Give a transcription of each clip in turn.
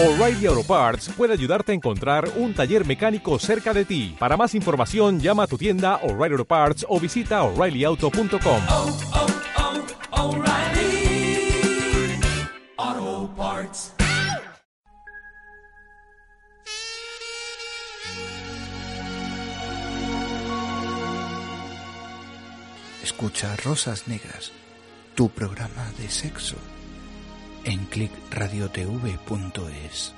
O'Reilly Auto Parts puede ayudarte a encontrar un taller mecánico cerca de ti. Para más información, llama a tu tienda O'Reilly Auto Parts o visita oreillyauto.com. oh, oh, O'Reilly Auto Parts. Escucha Rosas Negras, tu programa de sexo, en clickradiotv.es.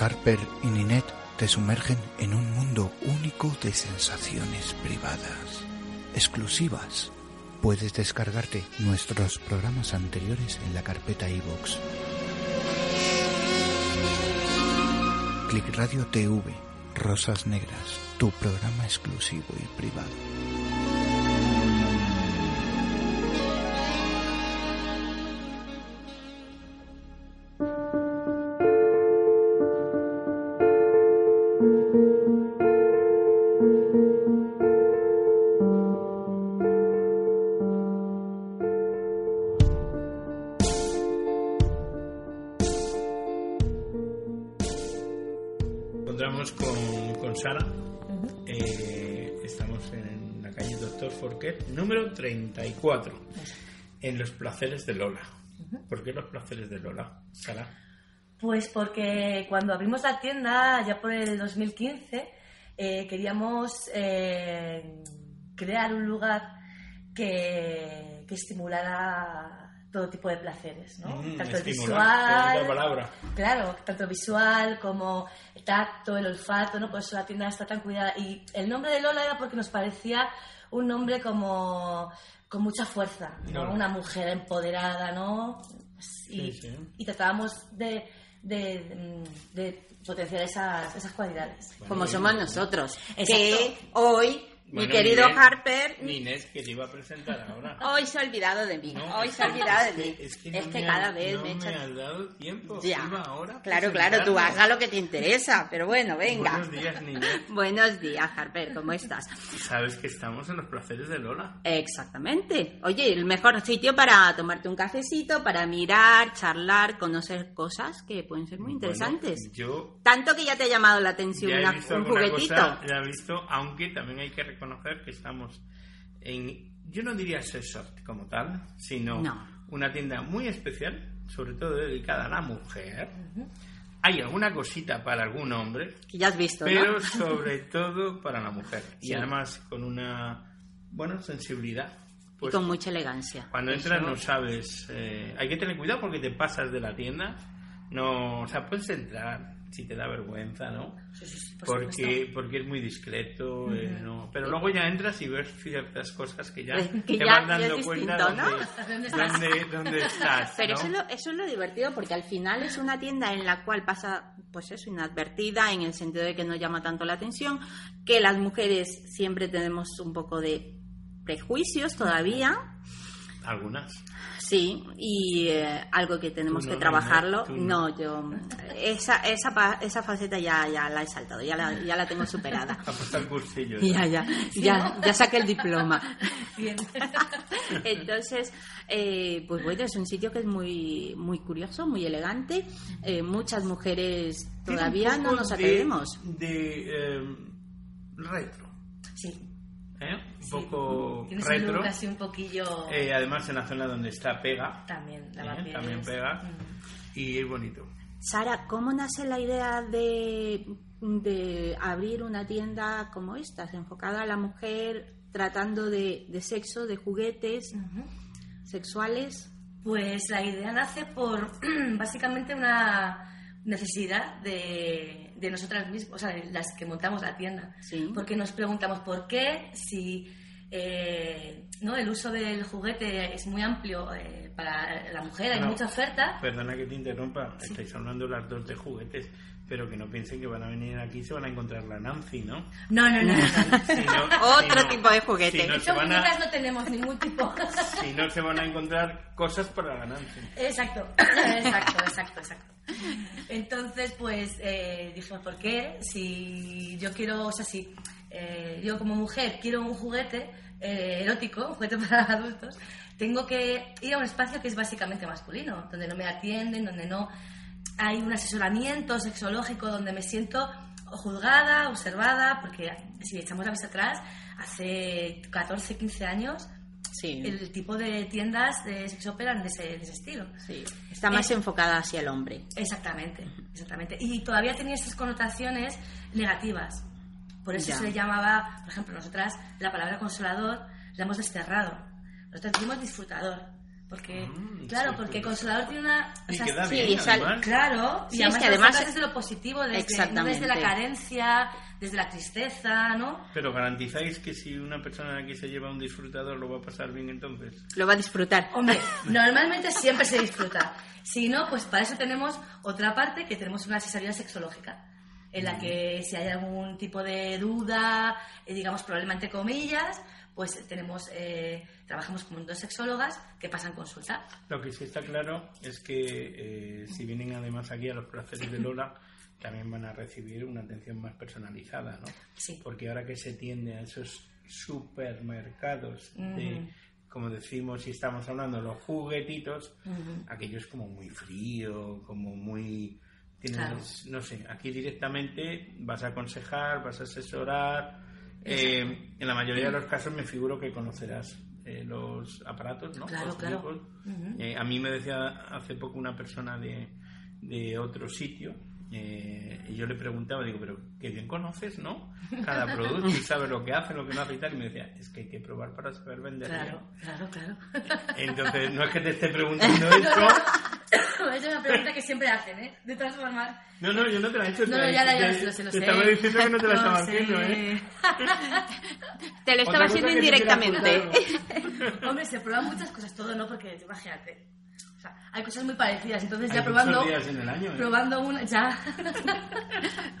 Harper y Ninette te sumergen en un mundo único de sensaciones privadas, exclusivas. Puedes descargarte nuestros programas anteriores en la carpeta iVoox. Click Radio TV, Rosas Negras, tu programa exclusivo y privado. 34, en Los Placeres de Lola. ¿Por qué Los Placeres de Lola, Sara? Pues porque cuando abrimos la tienda, ya por el 2015, eh, queríamos eh, crear un lugar que, que estimulara todo tipo de placeres, ¿no? Mm, tanto el visual, palabra. claro, tanto visual como el tacto, el olfato, ¿no? Por eso la tienda está tan cuidada. Y el nombre de Lola era porque nos parecía un nombre como con mucha fuerza, ¿no? Una mujer empoderada, ¿no? Y, Sí, sí. y tratábamos de, de, de potenciar esas, esas cualidades. como somos nosotros. Exacto. Que hoy, mi querido Harper, Ninette, que te iba a presentar ahora. hoy se ha olvidado de mí. No, hoy se ha olvidado de mí. que- Es que, Es no que cada vez no me has dado tiempo. Ya. Iba ahora a Claro, claro, tú haga lo que te interesa, pero bueno, venga. Buenos días, Ninette. Buenos días, Harper, ¿cómo estás? Sabes que estamos en Los Placeres de Lola. Exactamente. Oye, el mejor sitio para tomarte un cafecito, para mirar, charlar, conocer cosas que pueden ser muy interesantes. Bueno, yo Tanto que ya te ha llamado la atención una- un juguetito. cosa, ya he visto, aunque también hay que reconocer que estamos en, yo no diría sex shop como tal, sino No. una tienda muy especial, sobre todo dedicada a la mujer. Hay alguna cosita para algún hombre, Que ya has visto, pero ¿no? sobre todo para la mujer. Y Sí. además con una, bueno, sensibilidad. Y Pues con mucha elegancia. cuando Eso- entras no sabes, eh, hay que tener cuidado porque te pasas de la tienda. No, o sea, puedes entrar si te da vergüenza, ¿no? Sí, sí, sí, por porque, porque es muy discreto, eh, no. pero luego ya entras y ves ciertas cosas que ya que te ya- vas dando cuenta ¿no? dónde, ¿Dónde estás? dónde, dónde estás. Pero ¿no? eso, es lo, eso es lo divertido porque al final es una tienda en la cual pasa, pues eso, inadvertida en el sentido de que no llama tanto la atención, que las mujeres siempre tenemos un poco de prejuicios todavía, Algunas. Sí, y eh, algo que tenemos no, que trabajarlo. No. No, yo esa, esa, pa- esa faceta ya, ya la he saltado, ya la, ya la tengo superada. Cursillo. Ya, ya, ya, ya saqué el diploma. Bien. Entonces, eh, pues bueno, es un sitio que es muy, muy curioso, muy elegante. Eh, muchas mujeres todavía no nos de- atrevemos. De, eh, retro. Sí. ¿Eh? Un sí. poco Tienes un retro. look así un poquillo... Eh, además en la zona donde está pega. también, ¿eh? lavapiés. También pega. Mm. Y es bonito. Sara, ¿cómo nace la idea de, de abrir una tienda como esta, enfocada a la mujer, tratando de, de sexo, de juguetes sexuales? Pues la idea nace por básicamente una necesidad de, de nosotras mismas, o sea, de las que montamos la tienda. Sí. Porque nos preguntamos por qué, si eh, ¿no? el uso del juguete es muy amplio eh, para la mujer, hay No. mucha oferta. Perdona que te interrumpa, estáis hablando las dos de juguetes, pero que no piensen que van a venir aquí y se van a encontrar la Nancy, ¿no? No, no, no. no, no. Si no- Otro si tipo de juguete. Si no, a, tenemos ningún tipo. si no se van a encontrar cosas para la Nancy. Exacto, exacto, exacto, exacto. Entonces, pues eh, dijimos, ¿por qué? Si yo quiero, o sea, si eh, yo como mujer quiero un juguete eh, erótico, un juguete para adultos, tengo que ir a un espacio que es básicamente masculino, donde no me atienden, donde no hay un asesoramiento sexológico, donde me siento juzgada, observada, porque si echamos la vista atrás, hace 14, 15 años, Sí, el tipo de tiendas de sex opera eran de ese, de ese estilo. sí. Está más Eh, enfocada hacia el hombre. Exactamente, exactamente. Y todavía tenía estas connotaciones negativas. Por eso Ya. se le llamaba, por ejemplo, nosotras la palabra consolador la hemos desterrado. Nosotros decimos disfrutador. Porque, Mm, claro, sí, porque consolador tiene una... o Y sea, queda sí, bien, y sal- además. Claro, y Sí, además, es que además- desde lo positivo, desde, no desde la carencia, desde la tristeza, ¿no? Pero garantizáis que si una persona aquí se lleva un disfrutador lo va a pasar bien entonces. Lo va a disfrutar. Hombre, normalmente siempre se disfruta. Si no, pues para eso tenemos otra parte que tenemos una asesoría sexológica, en la que si hay algún tipo de duda, eh, digamos problema entre comillas, pues tenemos, eh, trabajamos con dos sexólogas que pasan consulta. Lo que sí está claro es que eh, si vienen además aquí a los placeres de Lola, también van a recibir una atención más personalizada, ¿no? Sí. Porque ahora que se tiende a esos supermercados de, como decimos, si estamos hablando los juguetitos, aquello es como muy frío, como muy... tienes- Claro. No sé, aquí directamente vas a aconsejar, vas a asesorar. Eh, en la mayoría de los casos me figuro que conocerás eh, los aparatos, ¿no? Claro, Los claro. Eh, a mí me decía hace poco una persona de, de otro sitio, eh, y yo le preguntaba, digo, pero qué bien conoces, ¿no? Cada producto y sabes lo que hace, lo que no hace y tal. Y me decía, es que hay que probar para saber vender. Claro, claro, claro. bien". Entonces, no es que te esté preguntando eso. es una pregunta que siempre hacen, ¿eh? De todas formas. No, no, yo no te la he hecho. No, no, ya, la- ya lo sé, lo sé, te estaba diciendo que no te la Lo estaba haciendo, ¿eh? Te lo estaba haciendo indirectamente. Hombre, se prueban muchas cosas, todo no, porque imagínate. O sea, hay cosas muy parecidas, entonces Hay ya probando. días en el año, ¿eh? Probando una, ya.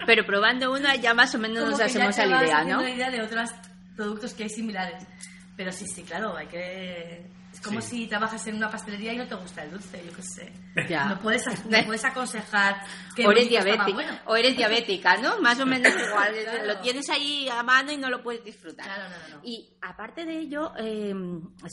Pero probando una ya más o menos Como nos hacemos a la idea, ¿no? la idea de otros productos que hay similares. Pero sí, sí, claro, hay que. Es como Sí. si trabajas en una pastelería y no te gusta el dulce, yo qué sé. Ya. No puedes, no puedes aconsejar que O eres, diabética, bueno. o eres diabética, ¿no? Más o menos igual. Claro. Lo tienes ahí a mano y no lo puedes disfrutar. Claro, no, no, no. Y aparte de ello, eh,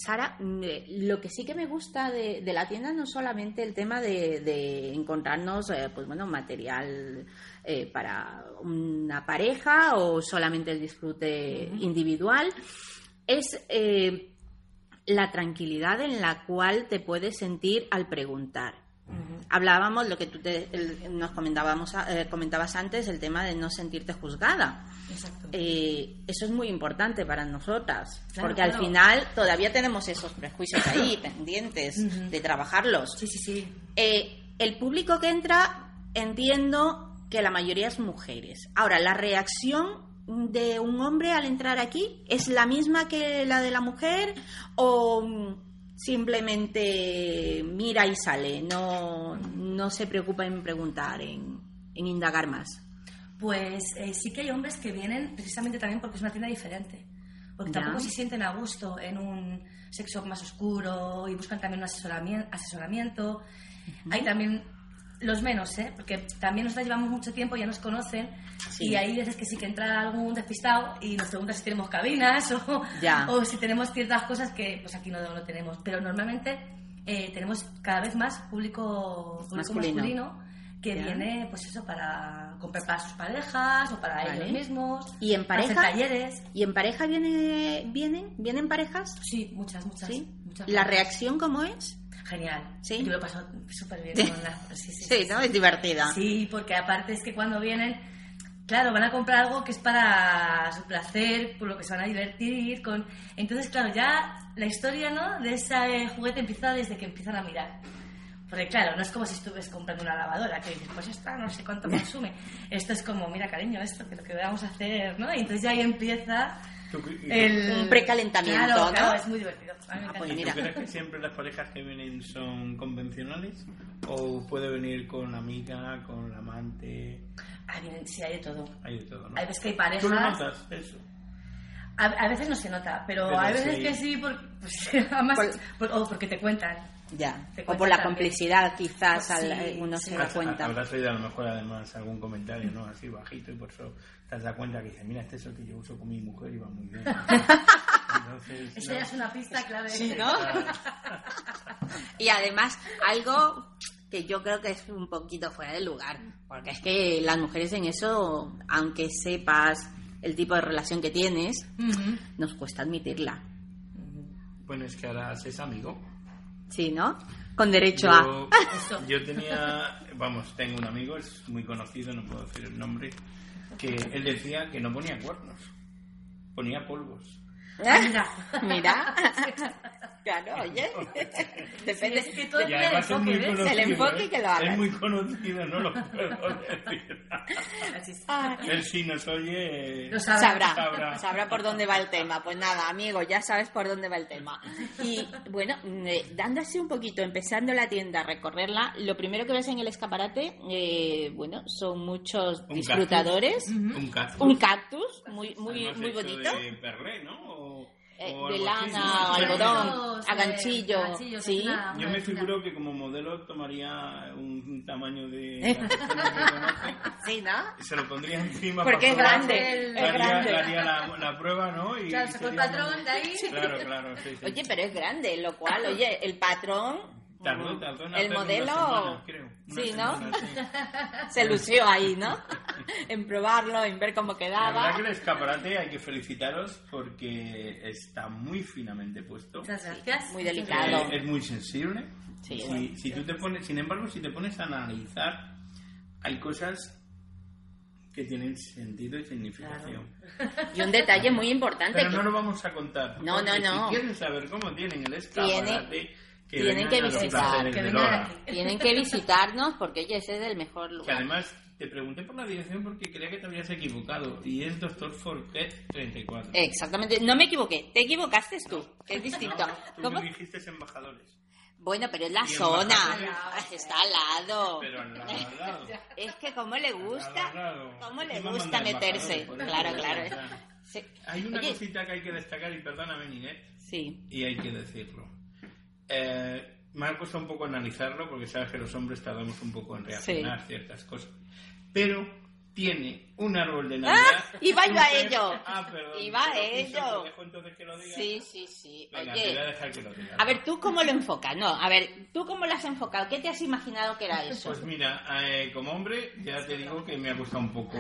Sara, mm, eh, lo que sí que me gusta de, de la tienda no es solamente el tema de, de encontrarnos, eh, pues bueno, material eh, para una pareja o solamente el disfrute individual, es eh, la tranquilidad en la cual te puedes sentir al preguntar. Hablábamos lo que tú te- el- nos comentábamos, eh, comentabas antes, el tema de no sentirte juzgada. Exacto. Eh, eso es muy importante para nosotras, Claro, porque al final todavía tenemos esos prejuicios ahí pendientes de trabajarlos. Sí, sí, sí. Eh, el público que entra, entiendo que la mayoría es mujeres. Ahora, la reacción de un hombre al entrar aquí es la misma que la de la mujer o simplemente mira y sale, no, no se preocupa en preguntar, en, en indagar más. Pues eh, sí que hay hombres que vienen precisamente también porque es una tienda diferente. Porque Ya. tampoco se sienten a gusto en un sexo más oscuro y buscan también un asesoramiento. asesoramiento. Hay también los menos, ¿eh? Porque también nosotros llevamos mucho tiempo, ya nos conocen Sí. y hay veces que sí que entra algún despistado y nos pregunta si tenemos cabinas o, Ya. o si tenemos ciertas cosas que pues aquí no lo tenemos. Pero normalmente eh, tenemos cada vez más público, público Masculino. masculino, que Ya. viene pues eso para comprar para sus parejas o para Vale. ellos mismos. ¿Y en para hacer pareja? talleres. ¿Y en pareja viene, vienen? ¿Vienen parejas? Sí, muchas, muchas. ¿Sí? ¿La reacción cómo es? Genial. Sí. Yo lo paso súper bien con la... Sí, sí, Sí, ¿no? Es divertida. Sí, porque aparte es que cuando vienen, claro, van a comprar algo que es para su placer, por lo que se van a divertir. con Entonces, claro, ya la historia ¿no? de ese juguete empieza desde que empiezan a mirar. Porque claro, no es como si estuvieras comprando una lavadora, que dices, pues esta no sé cuánto consume. Esto es como, mira cariño, esto que lo que vamos a hacer, ¿no? Y entonces ya ahí empieza el... Un precalentamiento, Claro, ¿no? claro, es muy divertido. Ah, pues ¿Y mira. tú crees que siempre las parejas que vienen son convencionales? ¿O puede venir con la amiga, con la amante? Ah, bien, sí, hay de todo. Hay de todo, ¿no? Hay veces que hay ¿Tú lo parejas... notas eso? A, a veces no se nota, pero, Pero hay veces sí. que sí, por, pues, además, Por- por- o porque te cuentan. Ya. Te O por la también. complicidad, quizás, Sí, al- eh, uno sí. se da cuenta. Habrás oído a lo mejor además algún comentario, ¿no? Así bajito y por eso te dado cuenta que dice, mira, este es el que yo uso con mi mujer y va muy bien. Entonces, Eso no. ya es una pista clave. Sí, ¿no? Y además, algo que yo creo que es un poquito fuera de lugar, porque es que las mujeres en eso, aunque sepas el tipo de relación que tienes, Ujú. nos cuesta admitirla. Bueno, es que ahora es amigo. Sí, ¿no? Con derecho a... Yo, yo tenía, vamos, tengo un amigo, es muy conocido, no puedo decir el nombre, que él decía que no ponía cuernos, ponía polvos. Ah, mira. Mira. Claro, oye. Depende. Sí, es que todo del además es enfoque. El enfoque ¿eh? que lo hagas. Es muy conocido, no lo puedo decir. Así es. Él sí nos oye. Lo sabrá. Sabrá, Sabrá. sabrá por dónde va el tema. Pues nada, amigo, ya sabes por dónde va el tema. Y bueno, eh, dando así un poquito, empezando la tienda, a recorrerla, lo primero que ves en el escaparate, eh, bueno, son muchos Un disfrutadores. Un cactus. Un cactus muy, muy, muy bonito. De perlé, ¿no? Eh, de algo así, lana, ¿no? algodón, a ganchillo, ganchillos, sí. es una- Yo me figuro que como modelo tomaría un tamaño de Sí, ¿no? y se lo pondría encima Porque es para probar. grande, es haría, grande. haría la, la prueba, ¿no? Y Claro, sacó el patrón de ahí. Claro, claro, sí, sí. Oye, pero es grande, lo cual, oye, el patrón, Tardó, tardó en el modelo, una semana, creo. Una sí, ¿no? semana, sí. se lució ahí, ¿no? en probarlo, en ver cómo La quedaba. verdad que el escaparate hay que felicitaros porque está muy finamente puesto. Muchas gracias. Muy Eh, delicado. es muy sensible. Sí, si, si tú te pones, sin embargo, si te pones a analizar, hay cosas que tienen sentido y significación. Y un detalle muy importante. Pero que no lo vamos a contar. No, no, no. Si quieren saber cómo tienen el escaparate, que tienen que visitar, que. Tienen que visitarnos porque oye, ese es el mejor Que lugar. además te pregunté por la dirección porque creía que te habías equivocado y es Doctor Forquet 34. Exactamente, no me equivoqué, te equivocaste tú, que es distinto. No, tú ¿Cómo? me dijiste embajadores. Bueno, pero es la zona, está al lado. Pero al lado, al lado. Es que como le gusta, Al cómo le gusta meterse. Claro, claro. Sí. Hay una Oye, cosita que hay que destacar y perdóname, Ninet, sí. y hay que decirlo. Eh, me ha costado un poco analizarlo porque sabes que los hombres tardamos un poco en reaccionar a ciertas cosas. Pero tiene un árbol de Navidad. ¡Ah! Iba yo un a ello. Ah, perdón. Iba a ello. entonces que lo diga. Sí, sí, sí. Venga, te voy a dejar que lo diga. a ver, ¿tú cómo lo enfocas? No, a ver, ¿tú cómo lo has enfocado? ¿Qué te has imaginado que era eso? Pues mira, eh, como hombre, ya te digo que me ha costado un poco.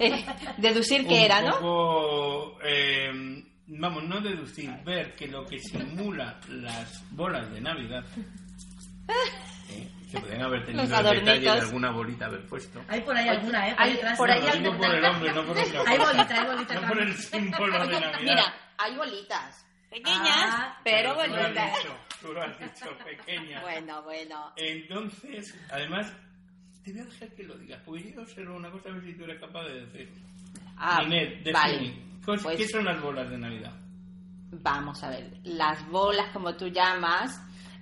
Eh, deducir un que era, ¿no? poco, eh, vamos, no deducir, ver que lo que simula las bolas de Navidad. eh, se podrían haber tenido el detalle de alguna bolita haber puesto. Hay por ahí alguna, ¿eh? Hay- detrás. por ahí Lo digo alguna- por el hombre, no por otra Hay bolita, hay bolita. No por el símbolo de Navidad. Mira, hay bolitas. Pequeñas, Ah, pero tú lo has dicho, tú lo has dicho, pequeña. Bueno, bueno. Entonces, además, te voy a dejar que lo digas, porque yo observo una cosa, a ver si tú eres capaz de decirlo. Ah, Inés, vale. cos- Pues- ¿qué son las bolas de Navidad? Vamos a ver, las bolas, como tú llamas,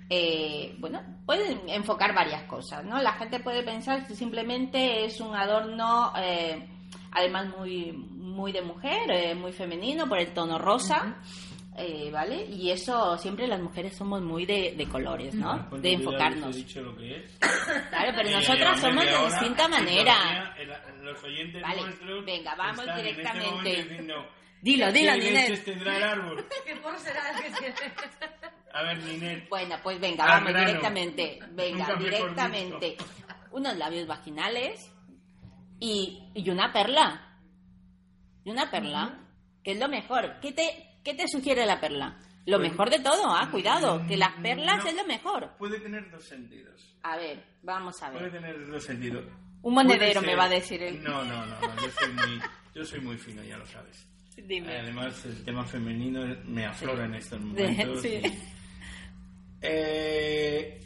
eh, bueno, pueden enfocar varias cosas, ¿no? La gente puede pensar que simplemente es un adorno, eh, además muy, muy de mujer, eh, muy femenino, por el tono rosa, eh, ¿vale? Y eso siempre las mujeres somos muy de, de colores, ¿no? De enfocarnos. he dicho lo que es. Claro, pero Y nosotras somos de distinta manera. el- los oyentes Vale, nuestros venga, vamos están en este directamente. diciendo, Dilo, ¿qué dilo, leches Ninet. tendrá el árbol? ¿Qué porro será el que tiene? A ver, Ninet. Bueno, pues venga, vamos grano. directamente. Venga, Nunca directamente. Unos labios vaginales y, y una perla. Y una perla, que es lo mejor. ¿Qué te, qué te sugiere la perla? Lo Pues- mejor de todo, ah, cuidado, que las perlas No. es lo mejor. Puede tener dos sentidos. A ver, vamos a Puede ver. tener dos sentidos. Un monedero Puede me va a decir él. No, no, no, no, yo soy muy, yo soy muy fino, ya lo sabes. Dime. Además, el tema femenino me aflora en estos momentos. sí. y- Eh,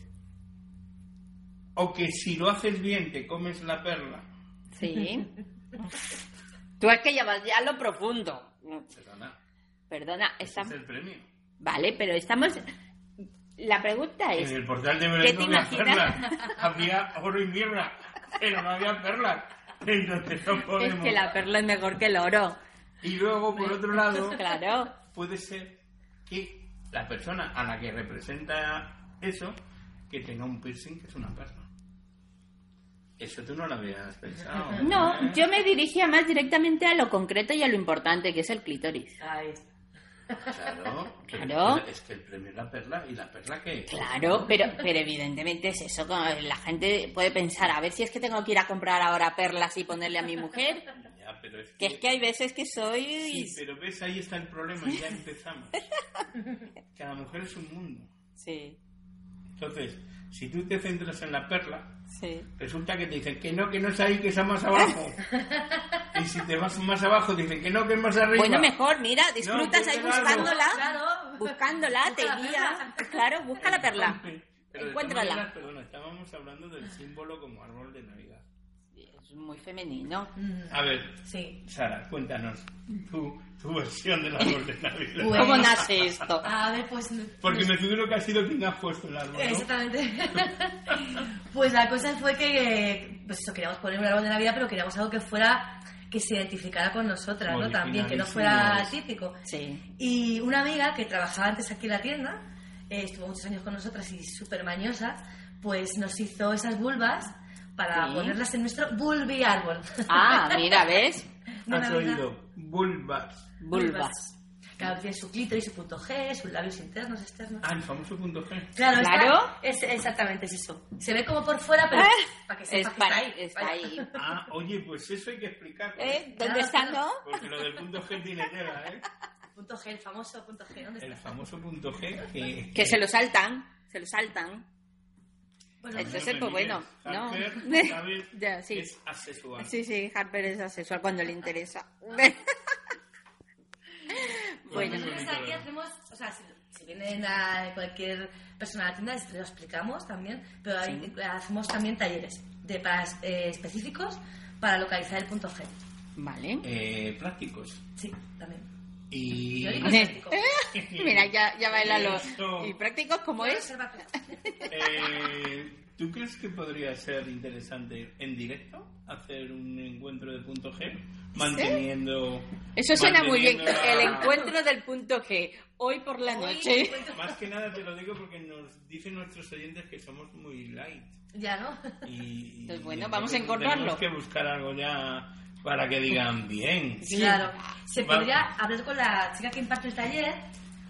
o que si lo haces bien te comes la perla. Sí. Tú es que ya vas ya a lo profundo. Perdona, Perdona, ese estamos... es el premio. Vale, pero estamos... La pregunta es... En el portal de ¿Qué Belén te no había imaginas? perlas. Había oro y mirra, pero no había perlas. Entonces no Es podemos. que la perla es mejor que el oro. Y luego, por otro lado, Claro. puede ser que la persona a la que representa eso, que tenga un piercing que es una perla. Eso tú no lo habías pensado. No, ¿eh? yo me dirigía más directamente a lo concreto y a lo importante, que es el clítoris. Ay, Claro, Claro. Es que el premio es la perla y la perla que. Claro, pero, pero evidentemente es eso. La gente puede pensar, a ver si es que tengo que ir a comprar ahora perlas y ponerle a mi mujer. Ya, pero es Que es que hay veces que soy... Sí, pero ves, ahí está el problema ya empezamos. que la mujer es un mundo. Sí, Entonces, si tú te centras en la perla, sí. resulta que te dicen que no, que no es ahí, que es más abajo. y si te vas más abajo, te dicen que no, que es más arriba. Bueno, mejor, mira, disfrutas ahí buscándola. Claro. Buscándola, te guía. Claro, busca la perla. Pero Encuéntrala. maneras, perdona, estábamos hablando del símbolo como árbol de Navidad. Es muy femenino. Mm, A ver, Sí. Sara, cuéntanos tu, tu versión del árbol de Navidad. Pues- ¿Cómo nace esto? A ver, pues... Porque me figuro que ha sido quien ha puesto el árbol, ¿no? Exactamente. pues la cosa fue que, pues eso, queríamos poner un árbol de Navidad, pero queríamos algo que fuera, que se identificara con nosotras, ¿no? También, que no fuera típico. Sí. Y una amiga que trabajaba antes aquí en la tienda, eh, estuvo muchos años con nosotras y súper mañosa, pues nos hizo esas vulvas para Sí. ponerlas en nuestro bulbi árbol. Ah, mira, ¿ves? Has oído bulbas. Vulvas. Claro, tiene su clítoris, su punto G, sus labios internos, externos. Ah, el famoso punto G. Claro, está- Claro. es, exactamente es eso. Se ve como por fuera, pero para que Es sepa que para, está ahí. está ahí. Ah, oye, pues eso hay que explicarlo. ¿Eh? Claro, ¿Dónde está, claro. no? Porque lo del punto G tiene tela, ¿eh? Punto G, el famoso punto G, ¿dónde El está? famoso punto G que... Que se lo saltan, se lo saltan. Bueno, Entonces, pues bueno, no. Ya, sí. Es asexual. Sí, sí, Harper es asexual cuando le interesa. bueno, Nosotros aquí hacemos, o sea, si, si vienen a cualquier persona a la tienda, les lo explicamos también, pero ahí hacemos también talleres de para, eh, específicos para localizar el punto G. vale. Eh, prácticos. Sí, también. Y... Mira, ya, ya baila los... Eso. ¿Y prácticos cómo es? Eh, ¿Tú crees que podría ser interesante en directo hacer un encuentro de punto G? Manteniendo... Eso suena muy bien. manteniendo El la- encuentro del punto G. Hoy por la noche. Más que nada te lo digo porque nos dicen nuestros oyentes que somos muy light. Ya, ¿no? Y, y bueno, vamos a entonces encontrarlo. Tenemos que buscar algo ya para que digan bien. Claro. Se Va- podría hablar con la chica que imparte el taller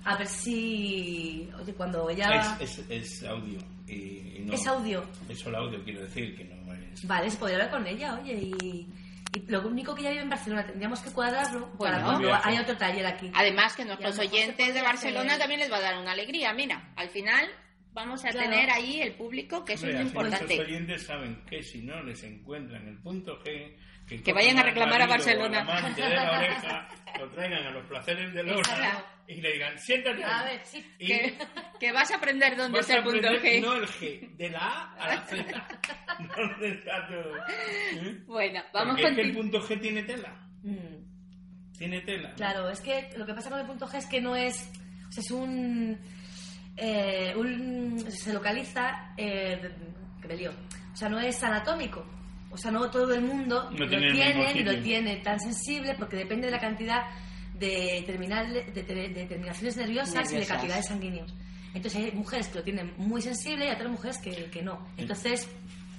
a ver si. Oye, cuando ella. Es, es, es audio. Y, no, Es audio. Es solo audio, quiero decir, que no es... Vale, se podría hablar con ella, oye, y. Y lo único que ella vive en Barcelona, tendríamos que cuadrarlo Bueno. para haya otro taller aquí. Además que nuestros se oyentes de Barcelona hacer- también les va a dar una alegría. Mira, al final vamos a Claro. tener ahí el público, que eso es Nuestros importante. oyentes saben que si no les encuentran el punto G, que, vayan a reclamar a Barcelona. amante de la oreja, lo traigan a los placeres de Exacto. y le digan, siéntate. A ahí". ver, sí. Y Que, que vas a aprender dónde está a el punto G. no el G, de la A a la Z. ¿Dónde está todo? ¿Eh? Bueno, vamos Porque con es que el punto G tiene tela. Mm, Tiene tela. Claro, es que lo que pasa con el punto G es que no es. O sea, es un. eh, un se localiza. Eh, que me lío. O sea, no es anatómico. O sea, no todo el mundo No lo tiene tiene ni lo tiene tan sensible porque depende de la cantidad de, terminal, de, ter- de terminaciones nerviosas, y de Nerviosas. cantidades sanguíneos. Entonces hay mujeres que lo tienen muy sensible y otras mujeres que, que no. Entonces,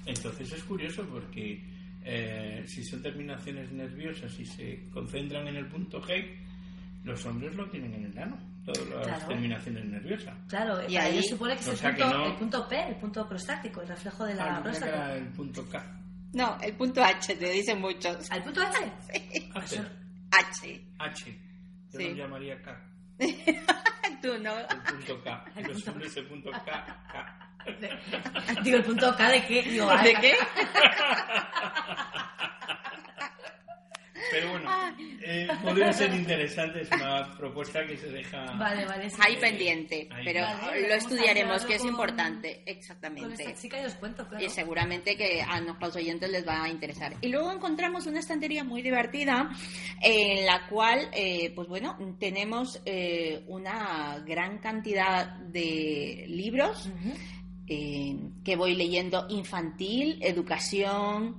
Entonces es curioso porque eh, si son terminaciones nerviosas y se concentran en el punto G, los hombres lo tienen en el ano, todas las Claro. terminaciones nerviosas. claro, Y ahí- supone que es o el, punto, no- el punto P, el punto prostático, el reflejo de la Ah, próstata. el punto K. No, el punto H, te dicen muchos. ¿Al punto H? H. H. H. Yo Sí. lo llamaría K. Tú no. El punto K. Los hombres el punto K. K. Digo, el punto K de qué. Digo, ¿De qué? Pero bueno, eh, podría ser interesante, es una propuesta que se deja Vale, vale. sí. Ahí pendiente, Ahí. pero Vale, lo estudiaremos, que es con- importante, Con exactamente. esta chica y os cuento, claro. Y seguramente que a nuestros oyentes les va a interesar. Y luego encontramos una estantería muy divertida en la cual, eh, pues bueno, tenemos eh, una gran cantidad de libros eh, que voy leyendo infantil, educación,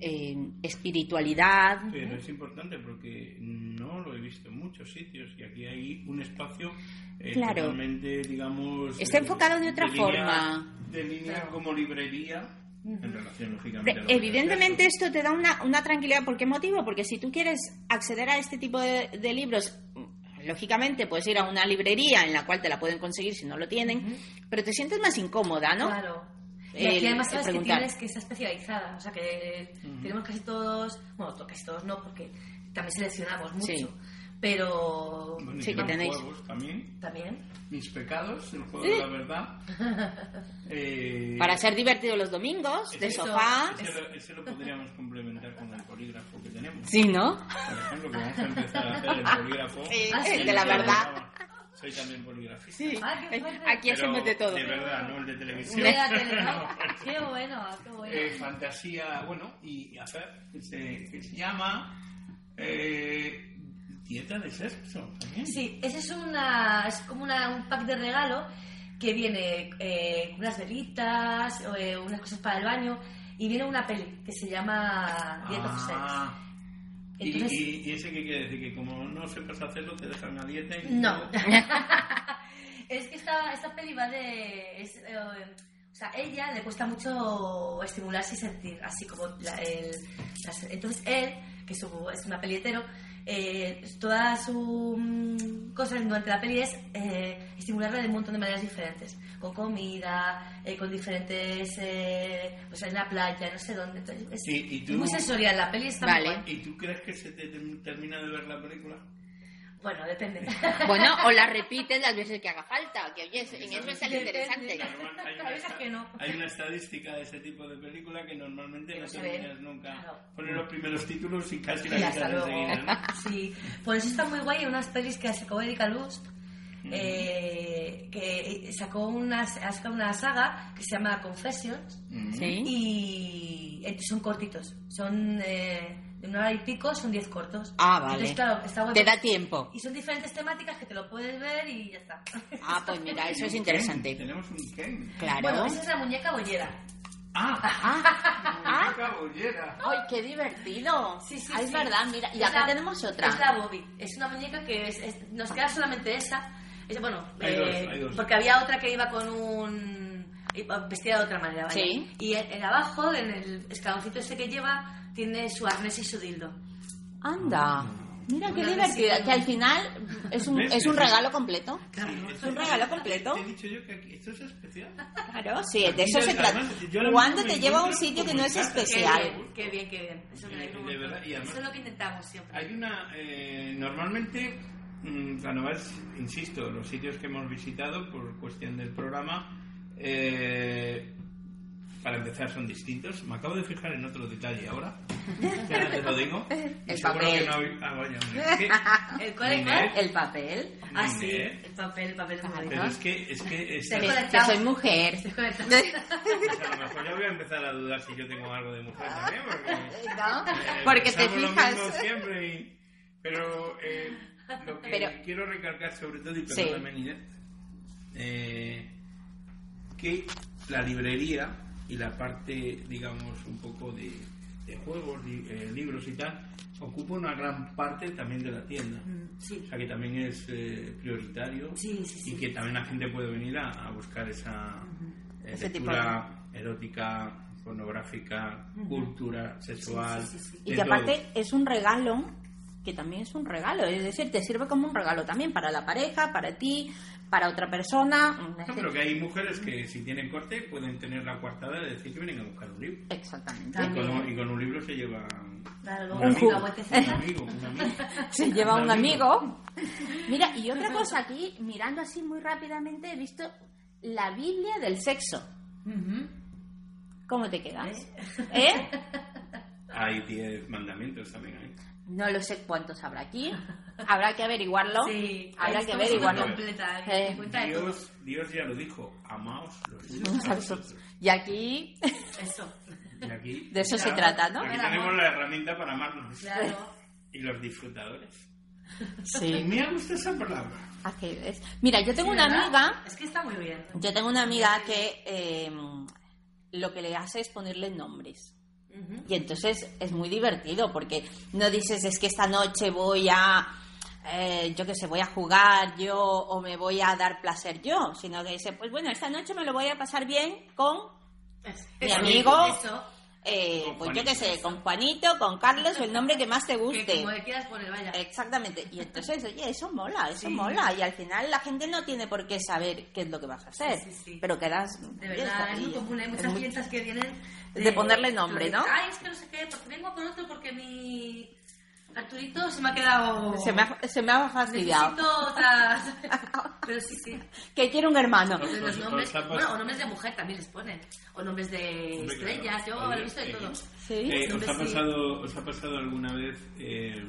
eh, espiritualidad. Pero es importante porque no lo he visto en muchos sitios y aquí hay un espacio eh, Claro. totalmente, digamos... Está eh, enfocado de otra línea- forma. De línea Claro. como librería, en relación, lógicamente, Hombre, a lo que Evidentemente es esto te da una, una tranquilidad. ¿Por qué motivo? Porque si tú quieres acceder a este tipo de, de libros, lógicamente puedes ir a una librería en la cual te la pueden conseguir si no lo tienen, pero te sientes más incómoda, ¿no? Claro. Y El- aquí además sabes que tienes que está especializada. O sea que tenemos casi todos, bueno, casi todos no, porque también seleccionamos mucho. Sí. Pero Bueno, Sí, que tenéis. juegos también. también. Mis pecados, el juego de la verdad. Eh, Para ser divertido los domingos, de Eso- sofá. Ese lo, ese lo podríamos complementar con el polígrafo que tenemos. Sí, ¿no? Por ejemplo, que vamos a empezar a hacer el polígrafo. Sí, sí, el de la sí. verdad. Soy también poligrafista. Sí. Ah. Aquí Pero hacemos de todo. De verdad, no el de televisión. ¿no? Qué bueno, qué bueno. Eh, fantasía, bueno, y a ver, que se, que se llama eh, Dieta de Sexo también. Sí, ese es, una, es como una- un pack de regalo que viene eh, con unas velitas, eh, unas cosas para el baño, y viene una peli que se llama Dieta for Sex. Y, y- y ese que quiere decir que como no sepas hacerlo te dejan a dieta y No. es que esta, esta peli va de... es, eh, o sea, ella le cuesta mucho estimularse y sentir, así como la- el... las- entonces él, que es, un- es una pelietero, eh, toda su mm, cosa durante la peli es eh, estimularla de un montón de maneras diferentes. Con comida, eh, con diferentes... Eh, pues en la playa, no sé dónde. Entonces, es, Y- y tú- es muy sensorial, la peli está Vale. muy. ¿Y tú crees que se te term- termina de ver la película? Bueno, depende. Bueno, o la repites las veces que haga falta, que oye, en eso es el interesante. Normal- hay, A una, veces que no. hay una estadística de ese tipo de película que normalmente Que no no se ve. terminas nunca. Claro. Los primeros títulos y casi la luego. enseguida, ¿no? Sí, por eso está muy guay unas pelis que sacó Erika Lust, eh, que sacó una, una saga que se llama Confessions Sí. y eh, son cortitos, son eh, de una hora y pico, son 10 cortos. Ah, vale. Entonces, claro, está Te da tiempo. Y son diferentes temáticas que te lo puedes ver y ya está. Ah, pues mira, eso es interesante. Tenemos un Ken. Claro. Bueno, esa es la muñeca bollera. ¡Ah! Ah, ¡Una cabollera! ¡Ay, qué divertido! Sí, sí, Ah, es sí. verdad, mira. Y Es acá la- tenemos otra. Es la Bobby. Es una muñeca que es, es- nos queda solamente esa. Es, bueno, Hay eh, dos, hay dos. porque había otra que iba con un... vestida de otra manera, ¿vale? Sí. Y en, en abajo, en el escaloncito ese que lleva, tiene su arnés y su dildo. Anda. Mira qué sí. Que al final es un, ¿Ves? es un regalo completo. Es un regalo completo. Te he dicho yo que aquí, esto es especial. Claro, sí, de eso se trata. Cuando te lleva a un sitio que no es especial. Qué bien, qué bien. Eso, Eh, de verdad, y además- Eso es lo que intentamos siempre. Hay una. eh, normalmente, mm, cuando vas, insisto, los sitios que hemos visitado por cuestión del programa, eh, para empezar son distintos. Me acabo de fijar en otro detalle ahora. Ya te lo digo. El papel. no Ah, vaya, ¿El cuál, el cuál? papel. Ah, sí, el papel, el papel Pero es que, es que conectado. soy mujer. Estoy conectada. pues a lo mejor ya voy a empezar a dudar si yo tengo algo de mujer también. Porque, ¿No? eh, Porque te pensamos lo fijas. mismo siempre y- pero eh, lo que Pero- quiero recalcar sobre todo, y Sí. perdóname, Ninet, eh, que la librería y la parte, digamos, un poco de, de juegos, li- eh, libros y tal, ocupa una gran parte también de la tienda. Mm, Sí. O sea que también es eh, prioritario Sí, sí, sí. y que también la gente puede venir a, a buscar esa tipo lectura erótica, pornográfica, cultura sexual. Y que todo. aparte es un regalo que también es un regalo, es decir, te sirve como un regalo también para la pareja, para ti, para otra persona. No, pero que hay mujeres que si tienen corte pueden tener la coartada de decir que vienen a buscar un libro. Exactamente. Y con, un- y con un libro se lleva Claro, un, luego amigo, un amigo, un amigo. Se lleva Un un amigo. amigo. Mira, y otra cosa aquí, mirando así muy rápidamente, he visto la Biblia del sexo. ¿Cómo te quedas? ¿Eh? Hay diez mandamientos también ahí. No lo sé cuántos habrá aquí. Habrá que averiguarlo. Sí, Habrá que averiguarlo. completa, Eh. Dios, Dios ya lo dijo, amaos los unos a los otros. Y aquí, Eso. Y aquí, de eso se trata, ¿no? aquí tenemos la herramienta para amarnos. Claro. Y los disfrutadores. Sí. Me gusta esa palabra. Así es. Mira, yo tengo Sí, una ¿verdad? amiga Es que está muy bien. Yo tengo una amiga que eh, lo que le hace es ponerle nombres. Y entonces es muy divertido porque no dices es que esta noche voy a, eh, yo qué sé, voy a jugar yo o me voy a dar placer yo, sino que dice, pues bueno, esta noche me lo voy a pasar bien con mi Eso, amigo. Eso. eh, Con pues yo qué sé, con Juanito, con Carlos el nombre que más te Que guste. como le quieras poner, vaya. Exactamente. Y entonces, oye, eso mola, eso Sí. mola. Y al final la gente no tiene por qué saber qué es lo que vas a hacer. Sí, sí, sí. Pero quedas... De verdad, es muy común. Hay es muchas muy- clientas que vienen de ponerle nombre, ¿no? Ay, es que no sé qué, porque vengo por otro porque mi Arturito se me ha quedado... Se me ha, se me ha fastidiado. Necesito otra... Pero sí, sí. Que quiere un hermano. Los Os- nombres, bueno, o nombres de mujer también les ponen. O nombres de Hombre, claro. estrellas, yo Oye, he visto de eh, todo. Sí. Eh, ¿os, ha sí. pasado, ¿Os ha pasado alguna vez eh,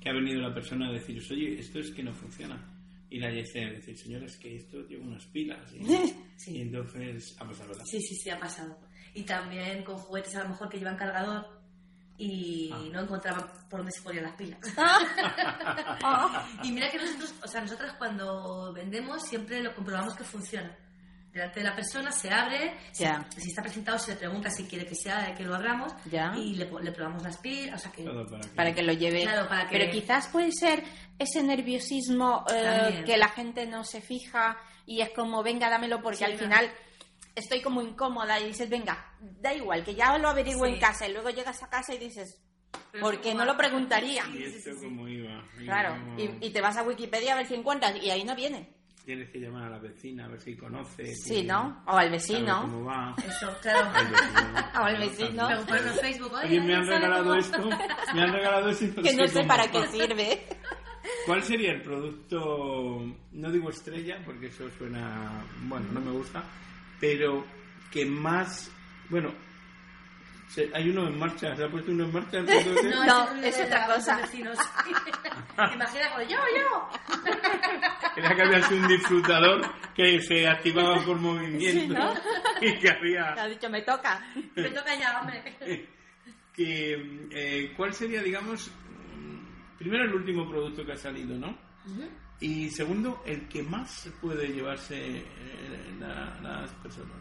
que ha venido la persona a deciros, oye, esto es que no funciona? Y la dice, decir, señora, es que esto lleva unas pilas. Y, Sí. y entonces ha pasado ¿verdad? Sí, sí, sí, ha pasado. Y también con juguetes a lo mejor que llevan cargador y Ah. no encontraban por dónde se ponían las pilas. Ah. y mira que nosotros, o sea, nosotras cuando vendemos siempre lo comprobamos que funciona. Delante de la persona se abre, si- Ya. si, está presentado se le pregunta si quiere que sea que lo abramos Ya. y le, le probamos las pilas, o sea que para que- para que lo lleve. Claro, para que- Pero quizás puede ser ese nerviosismo eh, que la gente no se fija y es como, venga, dámelo, porque Sí, al claro. final estoy como incómoda y dices, venga, da igual, que ya lo averiguo Sí. en casa y luego llegas a casa y dices, ¿por qué no lo preguntaría? ¿Y esto cómo iba? Y Claro, cómo- y, y te vas a Wikipedia a ver si encuentras y ahí no viene. Tienes que llamar a la vecina a ver si conoce. Sí, si- ¿no? O al vecino. cómo va. Eso, claro. O al vecino. En Facebook. Oye, me han ¿alguien sabe regalado esto, me han regalado esto Que no sé para qué sirve. ¿Cuál sería el producto, no digo estrella, porque eso suena, bueno, no me gusta, pero que más, bueno, se- hay uno en marcha, ¿se ha puesto uno en marcha? No, es otra cosa. vecinos. Imagina como yo, yo. Era que había sido un disfrutador que se activaba por movimiento y que había... Te ha dicho, me toca. Me toca ya, hombre. que, eh, ¿Cuál sería, digamos, mm, primero el último producto que ha salido, ¿no? Y segundo, el que más puede llevarse eh, la- las personas.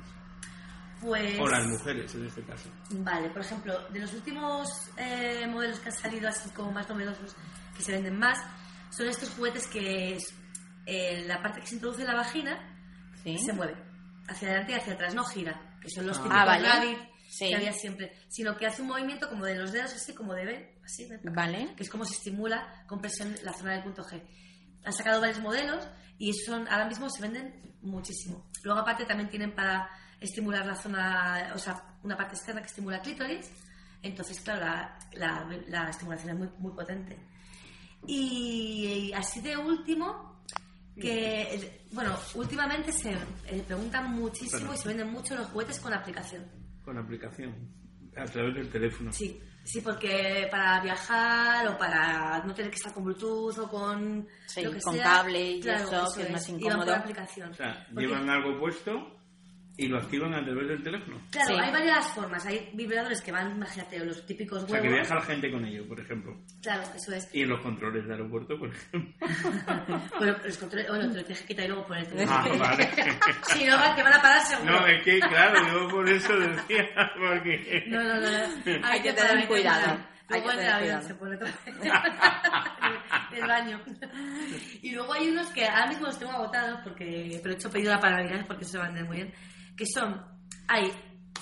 Pues. O las mujeres, en este caso. Vale, por ejemplo, de los últimos eh, modelos que han salido así como más novedosos, que se venden más, son estos juguetes que es, eh, la parte que se introduce en la vagina Sí. se mueve hacia adelante y hacia atrás, no gira, que son los Ah. típicos Ah, vale. rabbit Sí. que había siempre, sino que hace un movimiento como de los dedos, así como de ven, así, ven, Vale. que es como se estimula con presión la zona del punto G. Han sacado varios modelos y son, ahora mismo se venden muchísimo. Luego aparte también tienen para estimular la zona, o sea, una parte externa que estimula el clítoris. Entonces, claro, la, la- la estimulación es muy, muy potente. Y, así de último, que, bueno, últimamente se eh, preguntan muchísimo y se venden mucho los juguetes con aplicación. Con aplicación, a través del teléfono. Sí, sí, porque para viajar o para no tener que estar con Bluetooth o con Sí, lo que con sea, cable y eso, que es más Iban incómodo. por aplicación. O sea, llevan algo puesto y lo activan a través del teléfono. Claro, Sí. hay varias formas. Hay vibradores que van, imagínate, los típicos O sea, que huevos. viaja la gente con ello, por ejemplo. Claro, eso es. Y en los controles de aeropuerto, por ejemplo. Bueno, los controles, bueno, te lo tienes que quitar y luego ponerte. Ah, vale. Si no, te van a parar seguro. No, es que, claro, yo por eso decía, porque... No, no, no. no. Hay que tener cuidado. Hay que en el tener cuidado. se pone todo el baño. Y luego hay unos que ahora mismo los tengo agotados, porque, pero he hecho pedido para Navidad porque se venden muy bien, que son, hay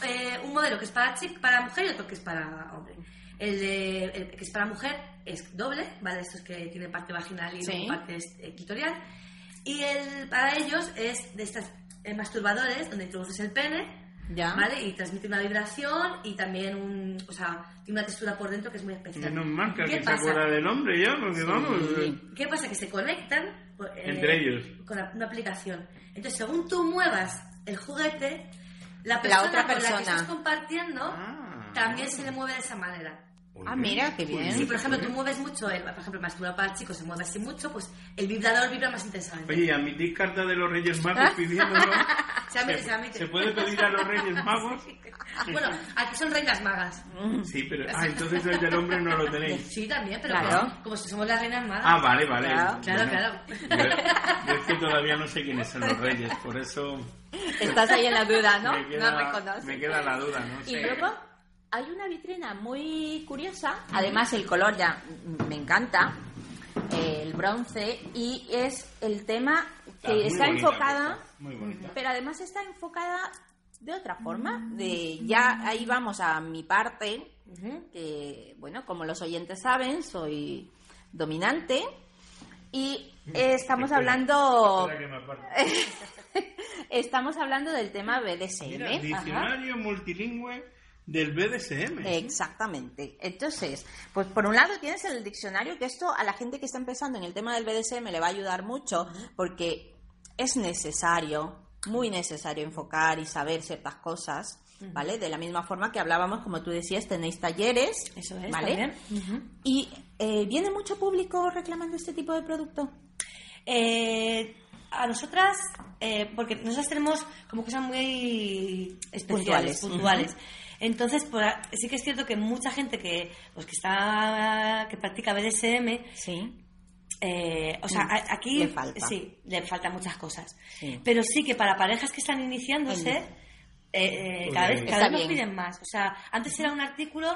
eh, un modelo que es para chic, para mujer y otro que es para hombre. El, de, el que es para mujer es doble, ¿vale? Estos que tienen parte vaginal y Sí. parte eh, clitorial. Y el para ellos es de estos masturbadores donde introduces el pene Ya. ¿Vale? Y transmite una vibración y también un, o sea, tiene una textura por dentro que es muy especial. Menos mal que ¿Qué alguien se pasa? acuerda del nombre ya, porque vamos... eh, ¿Qué pasa? Que se conectan eh, Entre ellos. con la- una aplicación. Entonces, según tú muevas el juguete, la persona otra con la que persona. estás compartiendo Ah. también se le mueve de esa manera. Ah, mira, qué bien. Si, por ejemplo, tú mueves mucho, el, por ejemplo, el masturbador para el chico se mueve así mucho, pues el vibrador vibra más intensamente. Oye, ¿y admitís carta de los Reyes Magos pidiéndolo? se admite, se admite. ¿Se puede pedir a los Reyes Magos? Bueno, aquí son reinas magas. Sí, pero... Ah, entonces el del hombre no lo tenéis. Sí, también, pero Claro. como, como si somos las reinas magas. Ah, vale, vale. Claro, claro, Bueno, Yo, yo es que todavía no sé quiénes son los Reyes, por eso Estás ahí en la duda, ¿no? me, queda, no reconoces. me queda la duda, ¿no? Y luego hay una vitrina muy curiosa, además el color ya me encanta, el bronce, y es el tema que está bonita, enfocada, Muy bonita. pero además está enfocada de otra forma. De, ya ahí vamos a mi parte, que, bueno, como los oyentes saben, soy dominante. Y eh, estamos Espera, hablando espera que me aparte. estamos hablando del tema BDSM. Mira, Ajá. diccionario multilingüe del BDSM. Exactamente. Entonces, pues por un lado tienes el diccionario, que esto a la gente que está empezando en el tema del BDSM le va a ayudar mucho, porque es necesario, muy necesario enfocar y saber ciertas cosas, ¿vale? De la misma forma que hablábamos, como tú decías, tenéis talleres, Eso es, ¿vale? Y eh, viene mucho público reclamando este tipo de producto. Eh, a nosotras, eh, porque nosotras tenemos como cosas muy especiales, Puntuales. puntuales. Entonces, por sí que es cierto que mucha gente que, pues, que está que practica BDSM, Sí. eh, o sea, a- aquí Le falta. sí, le faltan muchas cosas. Sí. Pero sí que para parejas que están iniciándose, eh, eh, cada vez, cada vez nos piden más. O sea, antes era un artículo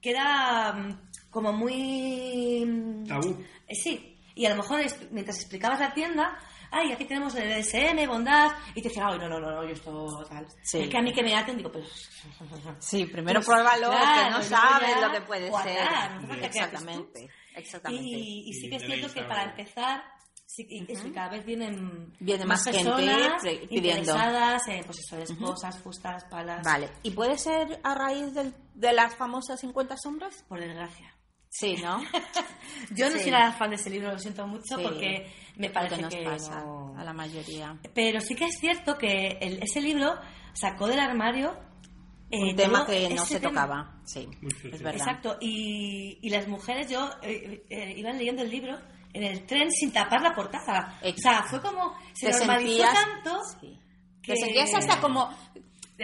que era mm, como muy... mm, Tabú. eh, sí, y a lo mejor es- mientras explicabas la tienda, ay, aquí tenemos el DSM, bondad, y te decía, ay, no, no, no, no, yo esto tal. Sí. Es que a mí que me aten, digo, pues... Sí, primero Pues, pruébalo, claro, que no sabes lo que puede ser. no. Exactamente, exactamente. Y, y sí que es cierto que para empezar, sí, y eso, y cada vez vienen Viene más gente personas pre- pidiendo. interesadas en pues eso, esposas, fustas, palas, Vale, ¿y puede ser a raíz del- de las famosas 50 sombras? por desgracia. Sí, ¿no? Yo no Sí. soy nada fan de ese libro, lo siento mucho, Sí. porque me parece que nos que pasa no- a la mayoría. Pero sí que es cierto que el- ese libro sacó del armario eh, Un tema que no se tema. tocaba, sí, es verdad. Exacto, y, y las mujeres, yo eh, eh, iban leyendo el libro en el tren sin tapar la portada. O sea, fue como, se Te normalizó sentías- tanto Sí. que... Te sentías hasta como...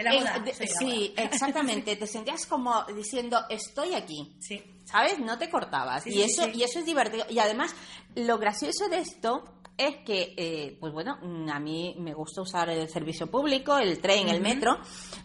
De la eh, de- la sí, exactamente. Te sentías como diciendo, estoy aquí. Sí. ¿Sabes? No te cortabas. Sí, y, sí, eso, sí. y eso es divertido. Y además, lo gracioso de esto es que, eh, pues bueno, mm, a mí me gusta usar el servicio público, el tren, el metro,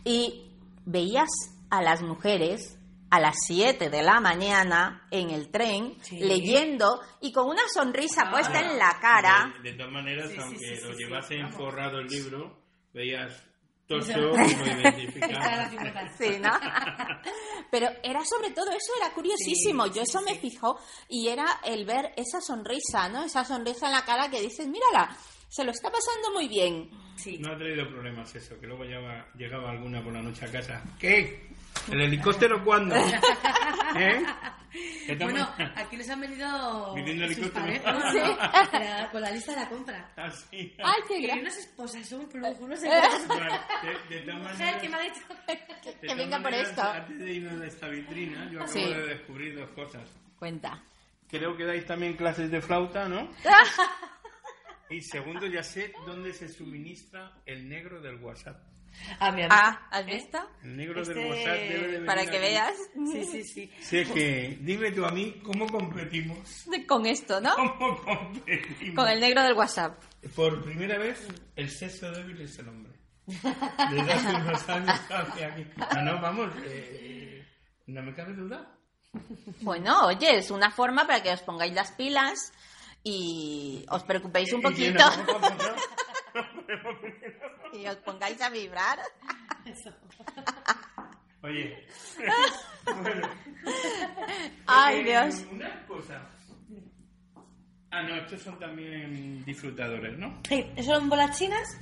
y veías a las mujeres a las 7 de la mañana en el tren, Sí. leyendo y con una sonrisa puesta en la cara. De, de todas maneras, Sí, aunque sí, sí, lo sí, llevase vamos. enforrado el libro, veías la identificado. figura. Sí, ¿no? Pero era sobre todo eso, era curiosísimo. Sí, Yo sí, eso sí. me fijó y era el ver esa sonrisa, ¿no? Esa sonrisa en la cara que dices, mírala, se lo está pasando muy bien. Sí. No ha traído problemas eso, que luego llegaba, llegaba alguna por la noche a casa. ¿Qué? ¿El helicóptero cuándo? ¿Eh? ¿Qué? Bueno, aquí nos han venido Viniendo sus helicóptero. parejas, Sí. ¿no? La- con la lista de la compra. Así. Ay, qué Y gra- unas esposas, son plujo, no sé Bueno, de, de Mujer que me ha dicho... de que venga por esto. Antes de irnos a esta vitrina, yo acabo Sí. de descubrir dos cosas. Cuenta. Creo que dais también clases de flauta, ¿no? Y segundo, ya sé dónde se suministra el negro del WhatsApp. Ah, mi amigo. Ah, ¿has visto? El negro Este, del WhatsApp debe de venir Para que aquí. veas Sí, sí, sí. Sé que, dime tú a mí, ¿cómo competimos? con esto, ¿no? ¿Cómo competimos? Con el negro del WhatsApp. Por primera vez, el sexo débil es el hombre. Desde hace unos años aquí. No, no, vamos, eh, no me cabe duda. Bueno, oye, es una forma para que os pongáis las pilas y os preocupéis un poquito. Y os pongáis a vibrar. Oye, bueno. Ay, Eh, Dios. Una cosa. Ah, no, estos son también disfrutadores, ¿no? Sí, eso son bolas chinas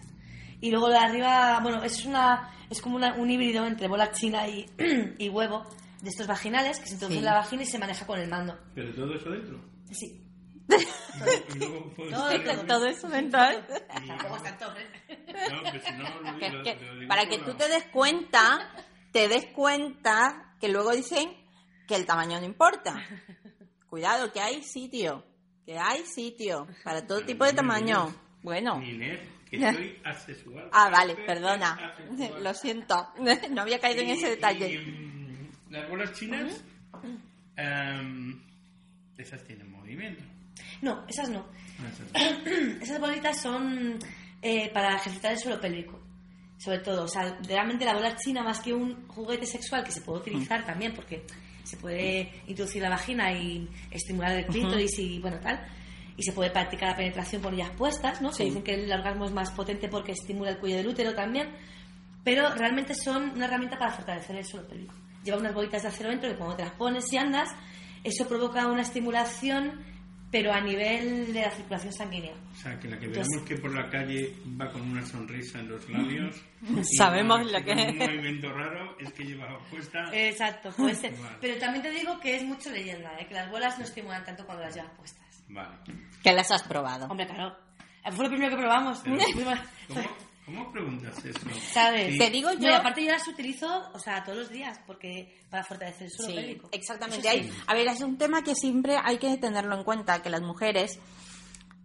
y luego de arriba, bueno, eso es una es como una- un híbrido entre bola china y, y huevo de estos vaginales que se introduce Sí. en la vagina y se maneja con el mando. Pero todo eso dentro. Sí. Y luego puede Todo. Todo Tampoco es tanto, ¿eh? No, pero si no, lo- Que- lo- que- lo digo para que tú te des cuenta, te des cuenta que luego dicen que el tamaño no importa. Cuidado, que hay sitio, que hay sitio para todo Pero tipo de tamaño. Bueno. Que. Ah, vale, perdona. asexual. Lo siento. No había caído en ese y, detalle. mm, las bolas chinas, em, esas tienen movimiento. No, esas no. No, esas- bolitas son eh, para ejercitar el suelo pélvico. Sobre todo, o sea, realmente la bola china más que un juguete sexual que se puede utilizar también porque se puede introducir la vagina y estimular el clítoris y bueno, tal. Y se puede practicar la penetración con ellas puestas, ¿no? Se Sí. dicen que el orgasmo es más potente porque estimula el cuello del útero también. pero realmente son una herramienta para fortalecer el suelo pélvico. Lleva unas bolitas de acero dentro que cuando te las pones y andas, eso provoca una estimulación, pero a nivel de la circulación sanguínea. O sea, que la que veamos que por la calle va con una sonrisa en los labios. Sabemos lo que- Un movimiento raro es que lleva puesta. Exacto, puede ser. Vale. Pero también te digo que es mucho leyenda, ¿eh? que las bolas no estimulan tanto cuando las llevas puestas. Vale. Que las has probado. Hombre, claro. Fue lo primero que probamos. Pero, ¿Cómo, ¿Cómo preguntas eso? ¿Sabes? Sí. Te digo No, yo... y aparte yo las utilizo, o sea, todos los días, porque para fortalecer el suelo Sí, pélvico. exactamente. Hay- a ver, es un tema que siempre hay que tenerlo en cuenta, que las mujeres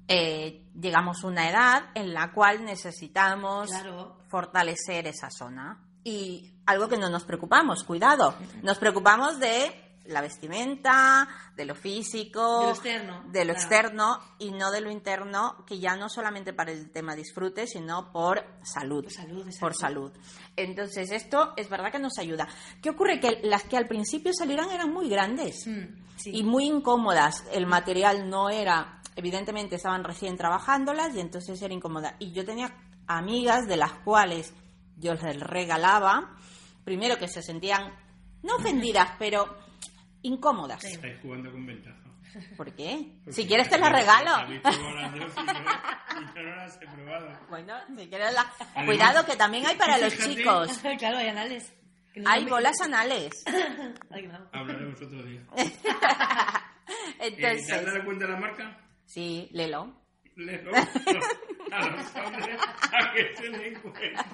eh, llegamos a una edad en la cual necesitamos Claro. fortalecer esa zona. Y algo que no nos preocupamos, cuidado, nos preocupamos de la vestimenta, de lo físico, De lo externo, de lo claro. externo y no de lo interno, que ya no solamente para el tema disfrute, sino por salud. Por salud, exacto. por salud. Entonces, esto es verdad que nos ayuda. ¿Qué ocurre? Que las que al principio salieron eran muy grandes Mm, sí. y muy incómodas. El material no era, evidentemente estaban recién trabajándolas y entonces era incómoda. Y yo tenía amigas de las cuales yo les regalaba, primero que se sentían, no ofendidas, pero incómodas. Sí. Estáis jugando con ventaja. ¿Por qué? Porque Si quieres te las regalo. no. Bueno, si quieres la... Además, Cuidado que también hay para los chicos. claro, hay anales. No Hay me- bolas anales. Ay, malo. Hablaremos otro día. Eh, ¿Te has Entonces, dado cuenta de la marca? sí, léelo. Léelo. A los hombres a que se den cuenta.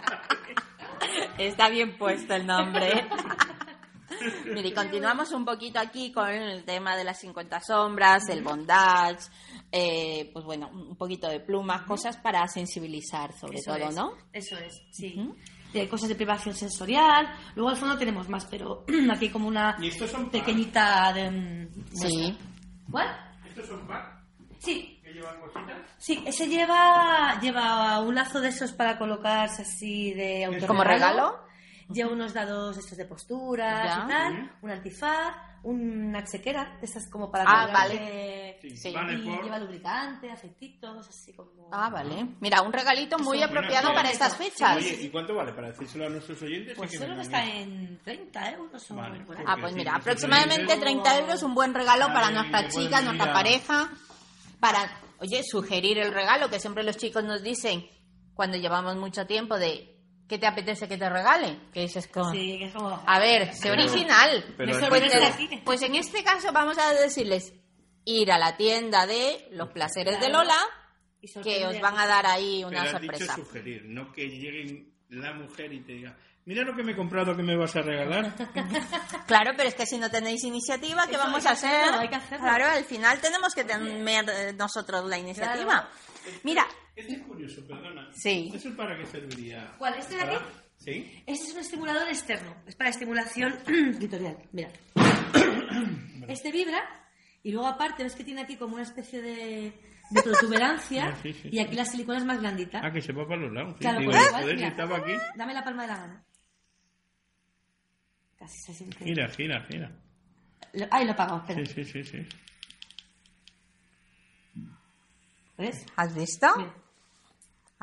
Está bien puesto el nombre. Mire, y continuamos un poquito aquí con el tema de las 50 sombras, el bondage, eh, pues bueno, un poquito de plumas, cosas para sensibilizar sobre Eso todo, es, ¿no? Eso es, sí. De cosas de privación sensorial. Luego al fondo tenemos más, pero aquí hay como una ¿Y estos son pequeñita de... mm, Sí. ¿Cuál? ¿Estos son pack? Sí, ¿Que llevan cositas? sí, ese lleva, lleva un lazo de esos para colocarse así de autorregalo. ¿Como regalo? Lleva unos dados estos de postura Ya. y tal, un antifaz, una chequera, de esas como para Ah, colgarte. Sí, Sí. Vale, Y por... lleva lubricante, aceititos, así como... Ah, vale. Mira, un regalito muy Eso, apropiado bueno, para estas sí. fechas. Oye, ¿y cuánto vale? Para decírselo a nuestros oyentes. Pues solo está en 30 euros o Vale. por ahí. Ah, pues mira, sí, aproximadamente sí, 30 euros, un buen regalo para Vale, nuestra que pueden chica, venir nuestra a- pareja, para, oye, sugerir el regalo, que siempre los chicos nos dicen cuando llevamos mucho tiempo de ¿qué te apetece que te regale? Que dices como, Sí, que es como... a ver, sé original. pero pues, pues en este caso vamos a decirles ir a la tienda de los placeres de. Lola, que os van a dar ahí una Pero has dicho sorpresa. sugerir, no que lleguen la mujer y te diga, mira lo que me he comprado que me vas a regalar. Claro, pero es que si no tenéis iniciativa, ¿qué Eso vamos hay a hacer? hacerlo, hay que hacerlo. Claro, al final tenemos que tener nosotros la iniciativa. Claro. Mira, Este es curioso, perdona. Sí. ¿Eso para qué serviría? ¿Cuál? ¿Este de aquí? ¿Sí? Este es un estimulador externo, es para estimulación clitorial. Mira. este vibra y luego aparte ves que tiene aquí como una especie de, de protuberancia Ah, sí, sí, y aquí la silicona es más blandita. Ah, que se va para los lados. Sí, Claro, digo, pues igual, joder, mira. estaba aquí. Dame la palma de la mano. Casi se siente. Gira, gira, gira. Lo- Ay, lo he apagado, espera. Sí, sí, sí, sí. ¿Ves? ¿has visto? Mira.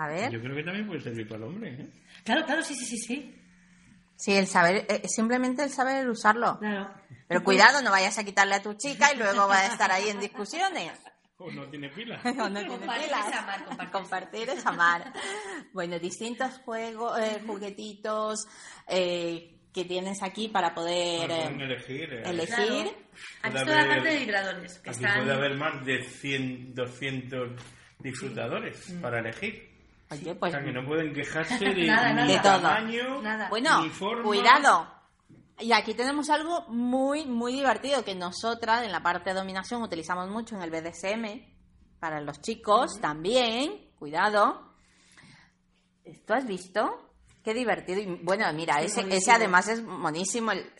A ver. Yo creo que también puede servir para el hombre. ¿eh? Claro, claro, sí, sí, sí, sí. Sí, el saber, eh, simplemente el saber usarlo. Claro. Pero cuidado, no vayas a quitarle a tu chica y luego va a estar ahí en discusiones. O no tiene pila. O no tiene Compartir pilas. es amar, compartir. Compartir es amar. Bueno, distintos juegos, eh, juguetitos eh, que tienes aquí para poder Bueno, eh, elegir. eh. elegir. Claro. Aquí Puede está la haber- parte de vibradores. Que Aquí están... puede haber más de 100, 200 disfrutadores para elegir. Oye, O pues sea, que no pueden quejarse de, Nada, ni nada. De todo. tamaño, Nada. Bueno, ni forma. cuidado. Y aquí tenemos algo muy, muy divertido que nosotras en la parte de dominación utilizamos mucho en el BDSM. Para los chicos también. Cuidado. ¿Esto has visto? Qué divertido. Y bueno, mira, Sí, ese, ese además es monísimo. El,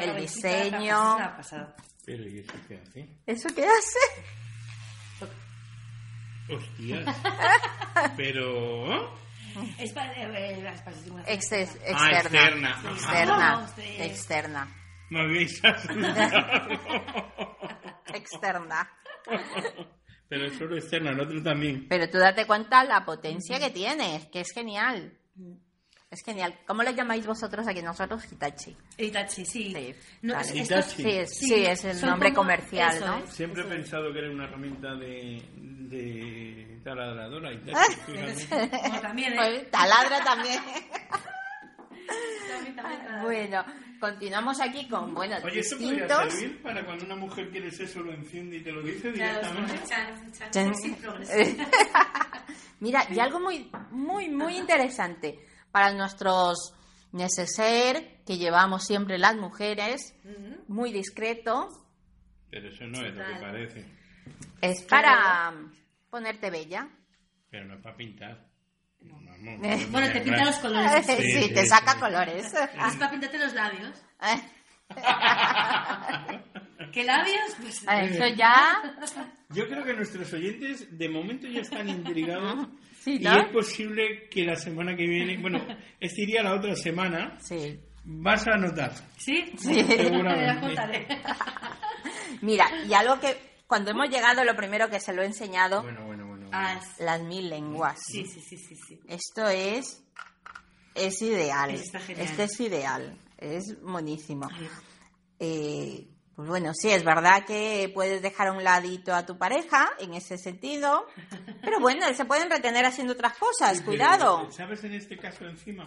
el diseño. Pero ¿y eso qué hace? ¿Eso qué hace? Hostias. Pero... Es para, eh, es para estimulación. Ex- ex- Ah, externa. externa. Externa. Ah. Externa. Me habéis asustado. Externa. Pero es solo externa, el otro también. Pero tú date cuenta la potencia que tienes, que es genial. Es genial. ¿Cómo lo llamáis vosotros aquí? Nosotros Hitachi. Itachi, sí. Sí, No, vale. Hitachi. Sí, es, Sí, sí, es el son nombre comercial, eso ¿no? es. Siempre he Eso es. pensado que era una herramienta de, de taladradora. tal, Ah. Como también, ¿eh? Pues, taladra también. También, también, claro. bueno, continuamos aquí con, bueno, Oye, ¿esto podría distintos. servir para cuando una mujer quiere sexo lo enciende y te lo dice directamente? Mira, y algo muy, muy, muy interesante para nuestros neceser que llevamos siempre las mujeres, muy discreto, Pero eso no es lo que parece. es para ponerte bella. Pero no es para pintar. Vamos, Eh, Bueno, te pinta los Sí, colores. sí, te sí, saca sí. colores. Es para pintarte los labios. Eh, ¿Qué labios? Pues Eso ya, Yo creo que nuestros oyentes de momento ya están intrigados Sí, y es posible que la semana que viene, bueno, este iría la otra semana, sí. vas a notar. ¿Sí? Sí. Seguramente. Contaré. Mira, y algo que cuando hemos llegado, lo primero que se lo he enseñado, Bueno, bueno, bueno. las mil lenguas. sí, sí, sí, sí, sí. Esto es es ideal. Este es ideal. Es buenísimo. Eh, pues bueno, sí, es verdad que puedes dejar a un ladito a tu pareja en ese sentido, pero bueno, se pueden retener haciendo otras cosas, cuidado. ¿Sabes en este caso encima?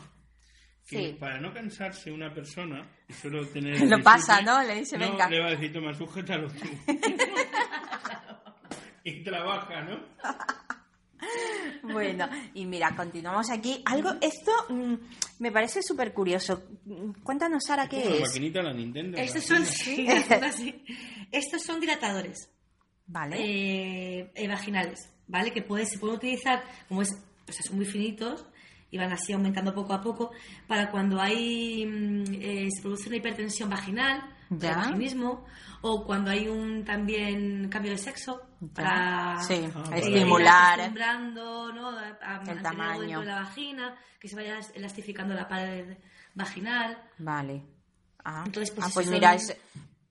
Que Sí. para no cansarse una persona y solo tener... Lo pasa, ¿no? Le dice, no, venga. le va a decir, toma, sujétalo tú. y trabaja, ¿no? Bueno, y mira, continuamos aquí. Algo, esto mm, me parece súper curioso. Cuéntanos, Sara, ¿qué Como la es? maquinita de la Nintendo. Estos son, sí. Estos son dilatadores Vale. eh, eh, vaginales, ¿vale? Que puede- se pueden utilizar, como es, o sea, son muy finitos y van así aumentando poco a poco, para cuando hay mm, eh, se produce una hipertensión vaginal, Ya. el vaginismo, o cuando hay un también cambio de sexo, para Sí, Ah, eh, vale. ir estimular acostumbrando, ¿no? a, algo tamaño. dentro de la vagina, que se vaya elastificando la pared vaginal. Vale. Ah, Entonces, pues, ah, pues mira, es-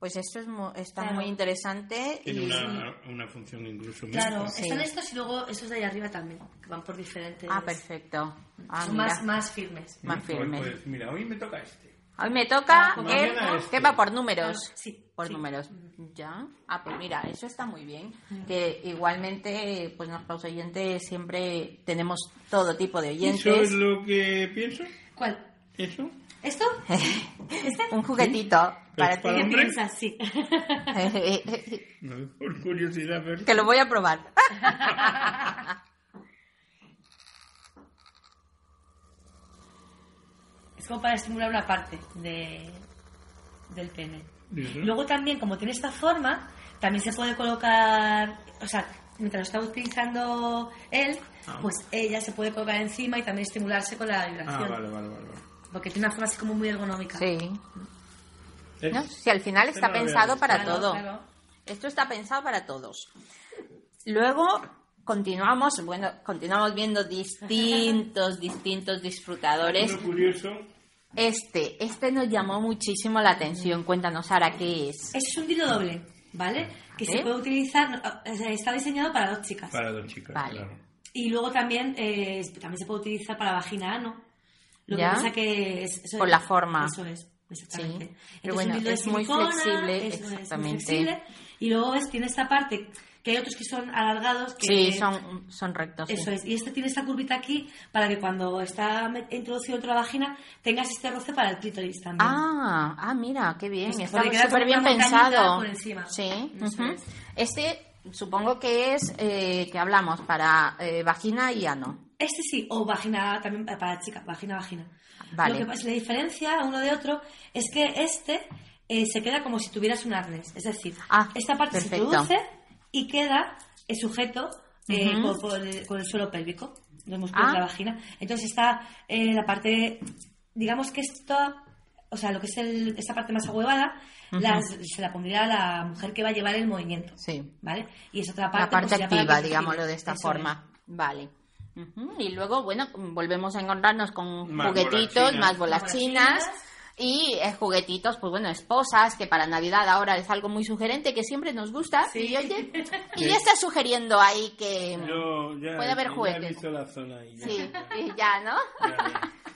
pues esto es mu- está Claro. muy interesante. Tiene y- una, una función incluso Claro. Sí. están estos y luego estos de ahí arriba también, que van por diferentes. Ah, perfecto. Ah, Son mira, más, más firmes. más Pues, firme. pues, mira, hoy me toca este. Hoy me toca Ah, el mañana este. que va por números. Ah, sí, Por sí. números. Ya. Ah, pues mira, eso está muy bien. Que igualmente, pues nuestros oyentes siempre tenemos todo tipo de ¿Eso es oyentes. lo que pienso? ¿Cuál? ¿Eso? ¿Esto? ¿Este? Un juguetito para ¿Es para ti. ¿Qué piensas? Sí. No, por curiosidad, pero... que lo voy a probar. Es como para estimular una parte de, del pene. Luego también, como tiene esta forma, también se puede colocar, o sea, mientras lo está utilizando él, Ah. pues ella se puede colocar encima y también estimularse con la Ah, vibración. vale, vale, vale. vale. Porque tiene una forma así como muy ergonómica. Sí. ¿Eh? ¿No? Si al final está pensado para Claro, todo. claro. Esto está pensado para todos. Luego continuamos, bueno, continuamos viendo distintos, distintos disfrutadores. Lo curioso, Este, este nos llamó muchísimo la atención. Cuéntanos, Sara, ¿qué es? Es un tiro doble, ¿vale? Que ¿Eh? se puede utilizar, no, o sea, está diseñado para dos chicas. para dos chicas, Vale. claro. Y luego también, eh, también se puede utilizar para vagina ano. Lo ¿Ya? que pasa que es, eso Por es- la forma. Eso es, exactamente. Sí. Pero bueno, es muy flexible, eso es, muy exactamente. flexible. Y luego ves, tiene esta parte, que hay otros que son alargados. Que, Sí, son, son rectos. sí. Eso es. Y este tiene esta curvita aquí para que cuando está introducido dentro de la vagina tengas este roce para el clítoris también. Ah, ah, mira, qué bien. Pues Está súper bien pensado. por encima. Sí. Este supongo que es eh, que hablamos para eh, vagina y ano. Este sí, o vagina también eh, para chica, vagina, vagina. Vale. Lo que pasa, la diferencia uno de otro es que este eh, se queda como si tuvieras un arnés. Es decir, Ah, esta parte perfecto. se introduce y queda eh, sujeto eh, el, con el suelo pélvico, los músculos Ah. de la vagina. Entonces está eh, la parte, digamos que esto, o sea, lo que es el- esta parte más ahuevada, las- se la pondría a la mujer que va a llevar el movimiento. Sí. ¿Vale? Y es otra parte, la parte pues, activa, digámoslo de esta Eso forma. Vale. Y luego, bueno, volvemos a encontrarnos con Más juguetitos, bolas más bolas chinas. chinas. Y eh, juguetitos, pues bueno, esposas, que para Navidad ahora es algo muy sugerente, que siempre nos gusta. Sí. Y oye, y ya está sugiriendo ahí que... Yo ya, Puede haber ya juguetes. he visto la zona ahí. ya. Sí, y ya, ¿no? Ya,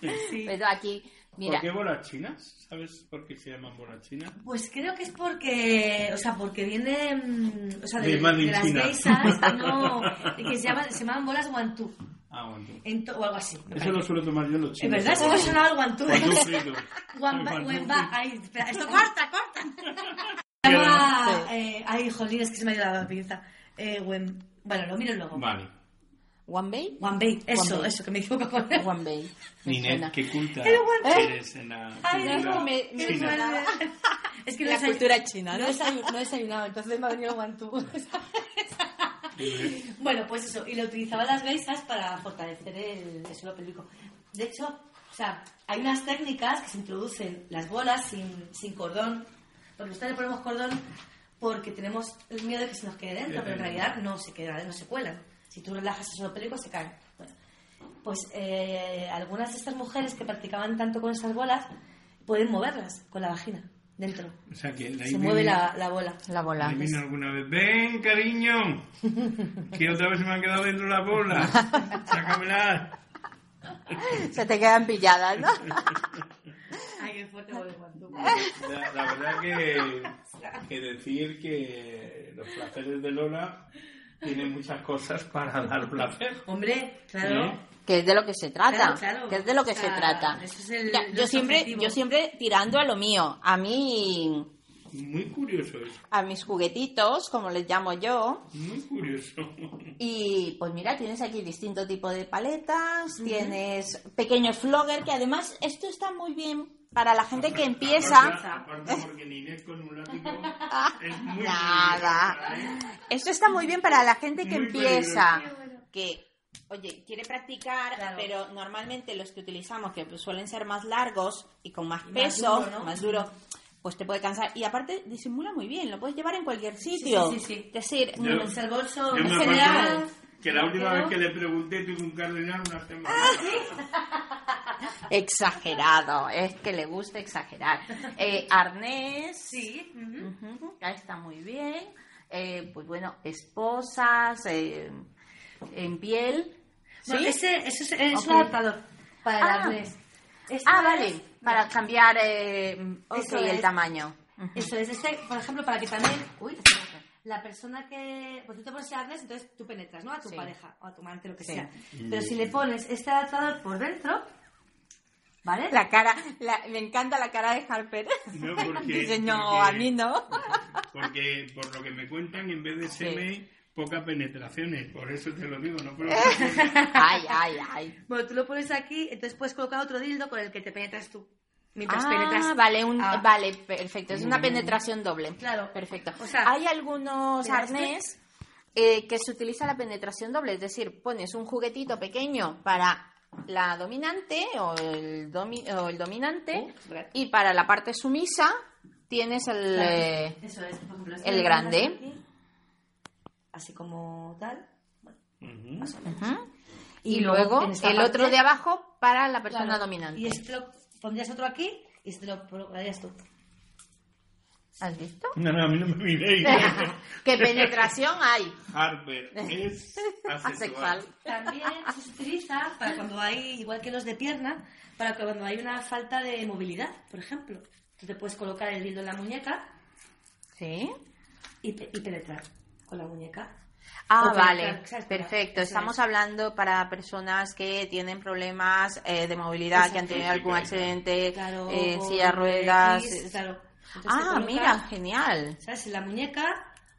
ya. Pero aquí, mira, ¿Por qué bolas chinas? ¿Sabes por qué se llaman bolas chinas? Pues creo que es porque, o sea, porque viene, mm, o sea, de, De de las geisas, no, que se llaman, se llaman bolas guantú, Ah, guantú. en o algo así. Eso lo suelo tomar yo los Es chinos. verdad, se me ha sonado el guantú. Guantú frito. Guamba, ay, espera, esto corta, corta. Se llama, eh, ay, jolín, es que se me ha ido la pinza. Eh, bueno, lo miro luego. Vale. One Bay, Wanbei, eso, Wanbei. eso, que me equivoco con él. One Bay. me Ninet, suena. qué culta El guantú. eres en la Ay, no, me- me china. Es que La no he desay- cultura china, ¿no? No he, no desayunado, entonces me ha venido el guantú. bueno, pues eso, y lo utilizaban las geisas para fortalecer el, el suelo pélvico. De hecho, o sea, hay unas técnicas que se introducen las bolas sin, sin cordón, porque nosotros le ponemos cordón porque tenemos el miedo de que se nos quede dentro, pero en realidad no se queda, no se cuelan. Si tú relajas el suelo pélvico, se caen. Bueno, pues eh, algunas de estas mujeres que practicaban tanto con esas bolas pueden moverlas con la vagina dentro. O sea que Se viene- mueve la, la bola. La bola. Ahí viene alguna vez, ven cariño, que otra vez se me ha quedado dentro la bola, sácamela. Se te quedan pilladas, ¿no? Ay, qué fuerte. La, la verdad que, que decir que los placeres de Lola tienen muchas cosas para dar placer. Hombre, claro. ¿Sí? que es de lo que se trata, Claro, claro. que es de lo que O sea, se trata. ese es el- Ya, yo siempre, yo siempre tirando a lo mío, a mí, Muy curioso eso, a mis juguetitos, como les llamo yo, muy curioso. y pues mira, tienes aquí distinto tipo de paletas, tienes pequeños flogger, que además esto está muy bien para la gente que empieza. aparte porque Ninés con un látigo es muy Nada. ¿eh? Esto está muy bien para la gente que Muy empieza, que, oye, quiere practicar, Claro. pero normalmente los que utilizamos, que pues, suelen ser más largos y con más Y más peso, duro, ¿no? más duro, pues te puede cansar. Y aparte, disimula muy bien, lo puedes llevar en cualquier sitio. sí, sí, sí. Es decir, Yo- el bolso Yo en general. que la última vez que le pregunté tuve un cardenal una semana. Exagerado, es que le gusta exagerar. Eh, arnés, Sí. ya está muy bien. Eh, pues bueno, esposas eh, en piel. Bueno, ¿Sí? ese, ese es, un adaptador para el Ah. arnés. Esto Ah, es- vale, para cambiar eh, ok, Eso el es. tamaño. Eso es, este, por ejemplo, para que también... Uy, la persona que... Pues tú te pones el arnés, entonces tú penetras, ¿no? A tu Sí. pareja o a tu amante, lo que Sí. sea. Pero si le pones este adaptador por dentro, ¿vale? La cara, la- me encanta la cara de Harper. No, porque- Dice, no, porque- a mí no. Porque por lo que me cuentan, en vez de Sí. seme, pocas penetraciones. Por eso te lo digo, no por Ay, ay, ay. Bueno, tú lo pones aquí, entonces puedes colocar otro dildo con el que te penetras tú. Mientras penetras... Ah, vale, un, Ah. vale, perfecto. Es una Mm. penetración doble. Claro. Perfecto. O sea, hay algunos ¿te das arnés eh, que se utiliza la penetración doble, es decir, pones un juguetito pequeño para la dominante o el, domi- o el dominante espera. y para la parte sumisa tienes el... eh, Eso es, por ejemplo. el grande. aquí, así como tal. Más o menos. ujú. Y y, luego, el parte- otro de abajo para la persona Claro. dominante. Y este lo pondrías otro aquí y este lo colocarías tú. ¿Has visto? No, no, a mí no me miréis. ¿Qué penetración hay? Harper es asexual. También se utiliza para cuando hay, igual que los de pierna, para que cuando hay una falta de movilidad, por ejemplo. Tú te puedes colocar el dildo en la muñeca ¿Sí? y, pe- y penetrar con la muñeca. Ah, vale, perfecto. Estamos es. hablando para personas que tienen problemas eh, de movilidad, que han tenido algún accidente, Claro, eh, o silla ruedas. X, claro. Entonces Ah, mira, genial. ¿Sabes? En la muñeca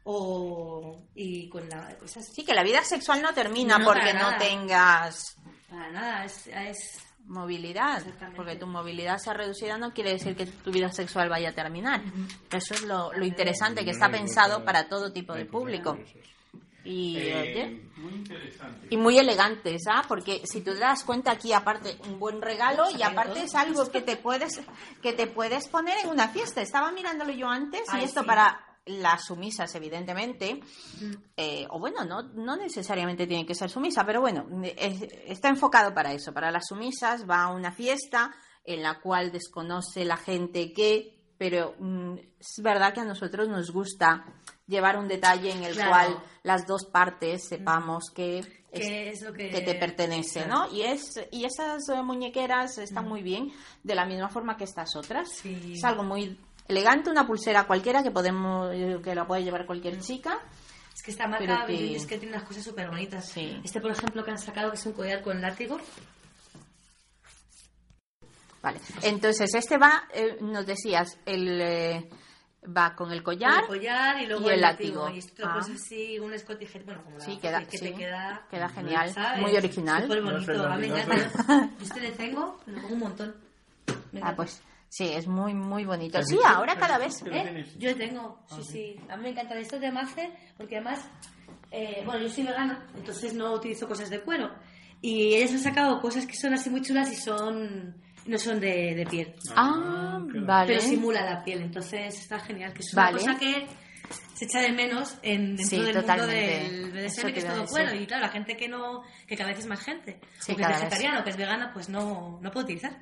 o. y con la. esas- Sí, que la vida sexual no termina No, porque no tengas Para nada, es. es movilidad. Porque tu movilidad se ha reducido no quiere decir que tu vida sexual vaya a terminar. Eso es lo, lo interesante, que está pensado para todo tipo de público. Y, Eh, oye, muy interesante. Y muy elegantes, ¿ah? Porque si tú te das cuenta aquí aparte un buen regalo y aparte es algo que te puedes que te puedes poner en una fiesta. Estaba mirándolo yo antes y esto sí. para las sumisas evidentemente eh, o bueno no no necesariamente tiene que ser sumisa pero bueno es- está enfocado para eso para las sumisas va a una fiesta en la cual desconoce la gente que, pero mm, es verdad que a nosotros nos gusta llevar un detalle en el Claro. cual las dos partes sepamos que, es- ¿Qué es lo que, que te pertenece, Claro. ¿no? Y es y esas eh, muñequeras están muy bien de la misma forma que estas otras. Sí. Es algo muy elegante, una pulsera cualquiera que podemos eh, que la puede llevar cualquier chica. Es que esta marca que- es que tiene unas cosas súper bonitas. Sí. Este, por ejemplo, que han sacado, que es un collar con látigo. Vale. Entonces, este va, eh, nos decías, el eh, va con el collar. El collar y luego y el el látigo. látigo. Y esto Ah. pues así, un escotije, bueno, como Sí, queda- que sí, te queda... queda genial, ¿sabes? muy original. Súper No sé, bonito, a mí me. Yo este le tengo, le pongo un montón. Ah, pues sí, es muy, muy bonito. ¿Has Sí, ahora ¿Has cada vez. ¿Eh? Yo le tengo, sí, sí. A mí me encantan estos de Mace porque además, eh, bueno, yo soy vegana, entonces no utilizo cosas de cuero. Y ellas han sacado cosas que son así muy chulas y son no son de, de piel. Ah, qué vale. Pero simula la piel, entonces está genial. Que es Vale. una cosa que se echa de menos en, dentro Sí, del totalmente. mundo del BDSM, que es todo cuero. Y claro, la gente que no, que cada vez es más gente, Sí, o que es vegetariana o que es vegana, pues no, no puede utilizar.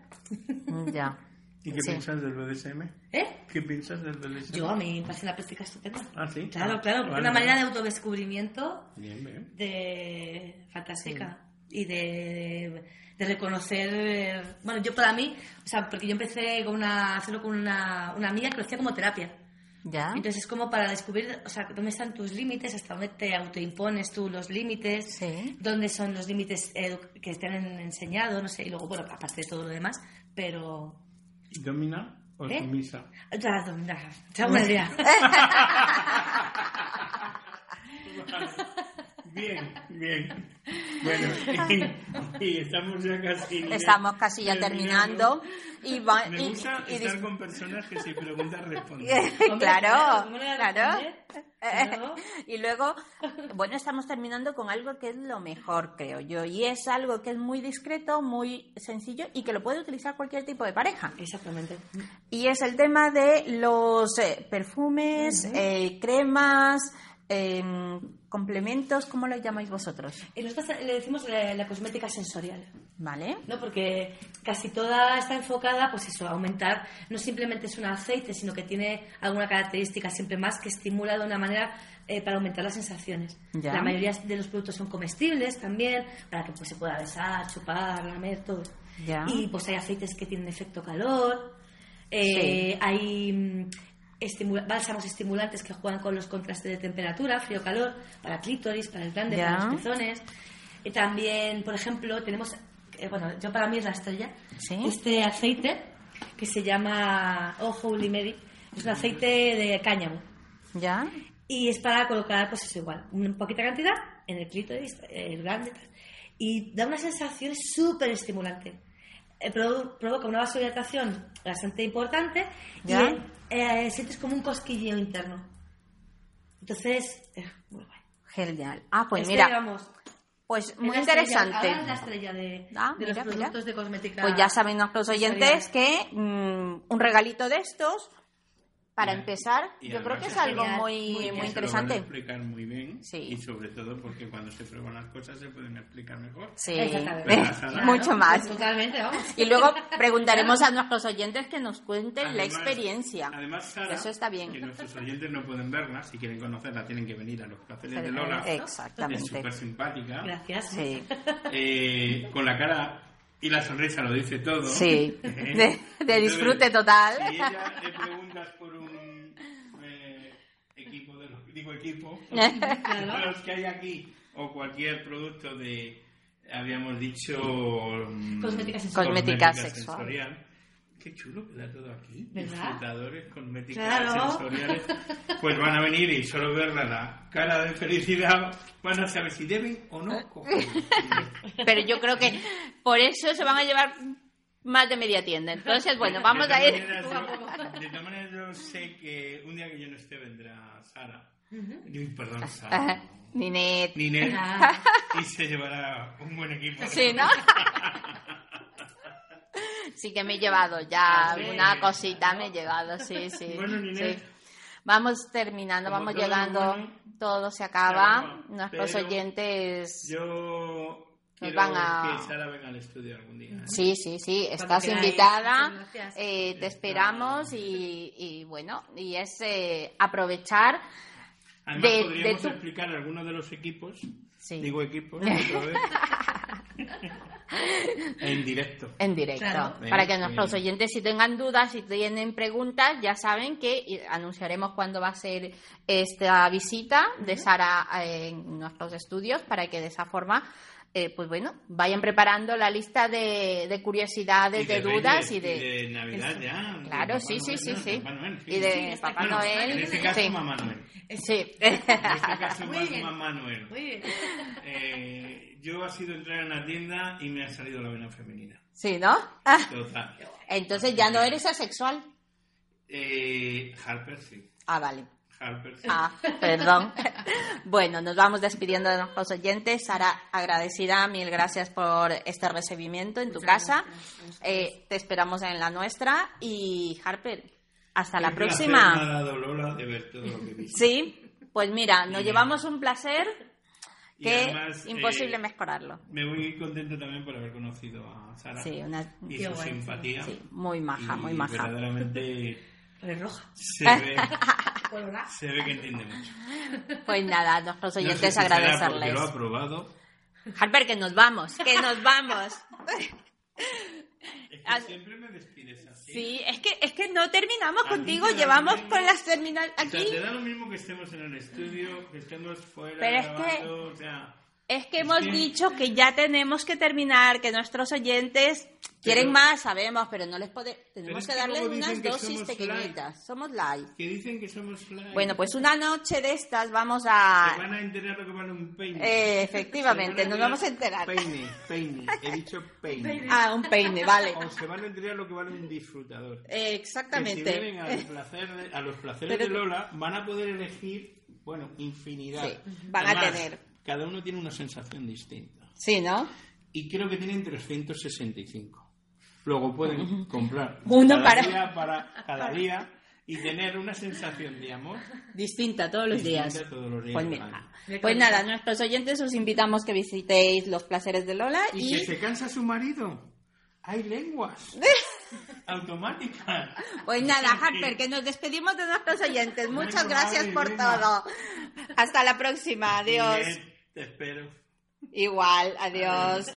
Mm, Ya. ¿Y qué Sí. piensas del BDSM? ¿Eh? ¿Qué piensas del BDSM? Yo a mí me parece una práctica estupenda. Ah, sí. Claro, Ah, claro, porque vale, una manera de vale. autodescubrimiento Bien, bien. de fantástica y de, de reconocer eh, bueno yo para mí o sea porque yo empecé con una a hacerlo con una, una amiga que lo hacía como terapia Ya. entonces es como para descubrir o sea dónde están tus límites hasta dónde te autoimpones tú los límites Sí. dónde son los límites edu- que te han enseñado no sé y luego bueno aparte de todo lo demás pero ¿Domina o ¿Eh? sumisa? ya, ya, ya idea Bien, bien. Bueno, y, y estamos ya casi... Estamos casi ya terminando. Y, va- Me y- gusta y estar con personajes y preguntas responder. Hombre, claro. Claro. Y luego, bueno, estamos terminando con algo que es lo mejor, creo yo. Y es algo que es muy discreto, muy sencillo y que lo puede utilizar cualquier tipo de pareja. exactamente Y es el tema de los eh, perfumes, eh, cremas, em, complementos, ¿cómo lo llamáis vosotros? Y nosotros le decimos la, la cosmética sensorial, ¿Vale? ¿no? Porque casi toda está enfocada, pues eso, a aumentar, no simplemente es un aceite, sino que tiene alguna característica siempre más que estimula de una manera eh, para aumentar las sensaciones. Ya. La mayoría de los productos son comestibles también, para que pues, se pueda besar, chupar, lamer, todo. Ya. Y pues hay aceites que tienen efecto calor, eh, hay mm, estimula- bálsamos estimulantes que juegan con los contrastes de temperatura, frío-calor, para clítoris, para el glande, Ya. para los pezones. Y también, por ejemplo, tenemos, eh, bueno, yo para mí es la estrella, Sí. este aceite que se llama Oh Holy Mary, es un aceite de cáñamo. ¿Ya? Y es para colocar, pues eso igual, una poquita cantidad en el clítoris, el glande, y da una sensación súper estimulante. Eh, provoca una vasodilatación bastante importante Ya. y eh, sientes como un cosquilleo interno. Entonces, eh, muy guay. Genial. Ah, pues Este, mira, digamos, pues es muy estrella- interesante. ahora es la estrella de, Ah, de los mira, mira. productos de cosmética. Pues ya saben nuestros oyentes que mm, un regalito de estos, para empezar, y yo creo que es es algo muy, muy muy. Se lo van a interesante. explicar muy bien Sí. y sobre todo porque cuando se prueban las cosas se pueden explicar mejor. Sí, Exactamente. Claro, mucho más. Totalmente, vamos. Y luego preguntaremos a nuestros oyentes que nos cuenten la Además- experiencia. Además, Sara, Eso está bien. que nuestros oyentes no pueden verla, si quieren conocerla tienen que venir a los placeres de Lola. Exactamente. Es súper simpática. Gracias. Sí, Eh, con la cara y la sonrisa lo dice todo. sí. ¿Eh? De, de Entonces, disfrute total. Si ella le preguntas por un eh, equipo de los, digo equipo, los que hay aquí o cualquier producto de, habíamos dicho, mm, Cosmética sexual. sensorial. Qué chulo queda todo aquí. Disfrutadores, cosméticas Claro. sensoriales. Pues van a venir y solo verla la cara de felicidad van a saber si deben o no coger. Pero yo creo que por eso se van a llevar más de media tienda. Entonces, bueno, vamos a ir. yo- de todas maneras, yo sé que un día que yo no esté vendrá Sara. Uy, perdón, Sara. Ninet. Ninel. Ah. Y se llevará un buen equipo. Sí, ¿no? Sí que me he llevado ya Ah, sí. alguna cosita, me he llevado, sí, sí. Bueno, Ninel. sí. Vamos terminando, Como vamos todo llegando, bueno, todo se acaba. Nuestros oyentes. Yo nos van a... que Sara venga al estudio algún día. ¿eh? Sí, sí, sí, estás invitada, eh, te esperamos y, y bueno, y es eh, aprovechar Además, de- podríamos de tu- explicar algunos de los equipos. Sí. Digo equipos otra vez. en directo. en directo. Claro. Para que nuestros oyentes, si tengan dudas, si tienen preguntas, ya saben que anunciaremos cuándo va a ser esta visita de Sara eh, en nuestros estudios para que de esa forma, eh, pues bueno, vayan preparando la lista de, de curiosidades, de, Reyes, dudas y de... Navidad ya. de Claro, sí, sí, Noel, sí, sí. Y de Sí, Papá. Noel. En este caso, sí. Mamá Noel. Sí. En este caso, Muy más bien. Mamá Noel. Muy bien. Eh, yo ha sido entrar en la tienda y me ha salido la vena femenina. Sí, ¿no? Ah, Total. entonces ya no eres asexual. Eh, Harper sí. Ah, vale. Harper sí. Ah, perdón. Bueno, nos vamos despidiendo de nuestros oyentes. Sara, agradecida, mil gracias por este recibimiento en tu casa. Eh, te esperamos en la nuestra. Y Harper, hasta la Qué próxima. Me ha dado Lola de ver todo lo que. Sí, pues mira, nos llevamos un placer que además, imposible eh, mejorarlo. Me voy contento también por haber conocido a Sara Sí, una, y Qué su guay. simpatía. sí, muy maja, Y muy maja. Verdaderamente Re roja. se ve, ¿Verdad? se ve que entiende mucho. Pues nada, a nuestros No sé oyentes porque agradecerles. lo ha probado. Harper, que nos vamos, que nos vamos. Es que siempre me despides así. Sí, es que, es que no terminamos contigo, llevamos mismo. con las terminales O sea, aquí. te da lo mismo que estemos en el estudio, que estemos fuera Pero es grabando, o sea... Es que hemos dicho que ya tenemos que terminar, que nuestros oyentes quieren Pero- más, sabemos, pero no les podemos. Tenemos que darles unas dosis somos pequeñitas. Somos live. Que dicen que somos live. Bueno, pues una noche de estas vamos Se a. van a enterar lo que vale un peine. Eh, efectivamente, Se nos vamos a enterar. Peine, peine. He dicho peine. Ah, un peine, vale. O se van a enterar lo que vale un disfrutador. Eh, Que si exactamente. vienen al placer de- a los placeres Pero- de Lola, van a poder elegir, bueno, infinidad. Sí, van a tener. Cada uno tiene una sensación distinta. Sí, ¿no? Y creo que tienen 365. Luego pueden comprar Uno cada para- día para cada día y tener una sensación de amor Distinta todos los distinta días. todos los días Pues, mira, pues nada, nuestros oyentes os invitamos que visitéis los placeres de Lola Y y, que se cansa su marido. Hay lenguas automáticas. Pues nada, Harper, que nos despedimos de nuestros oyentes. Muchas gracias por todo. Hasta la próxima. Adiós. Te espero. Igual, adiós.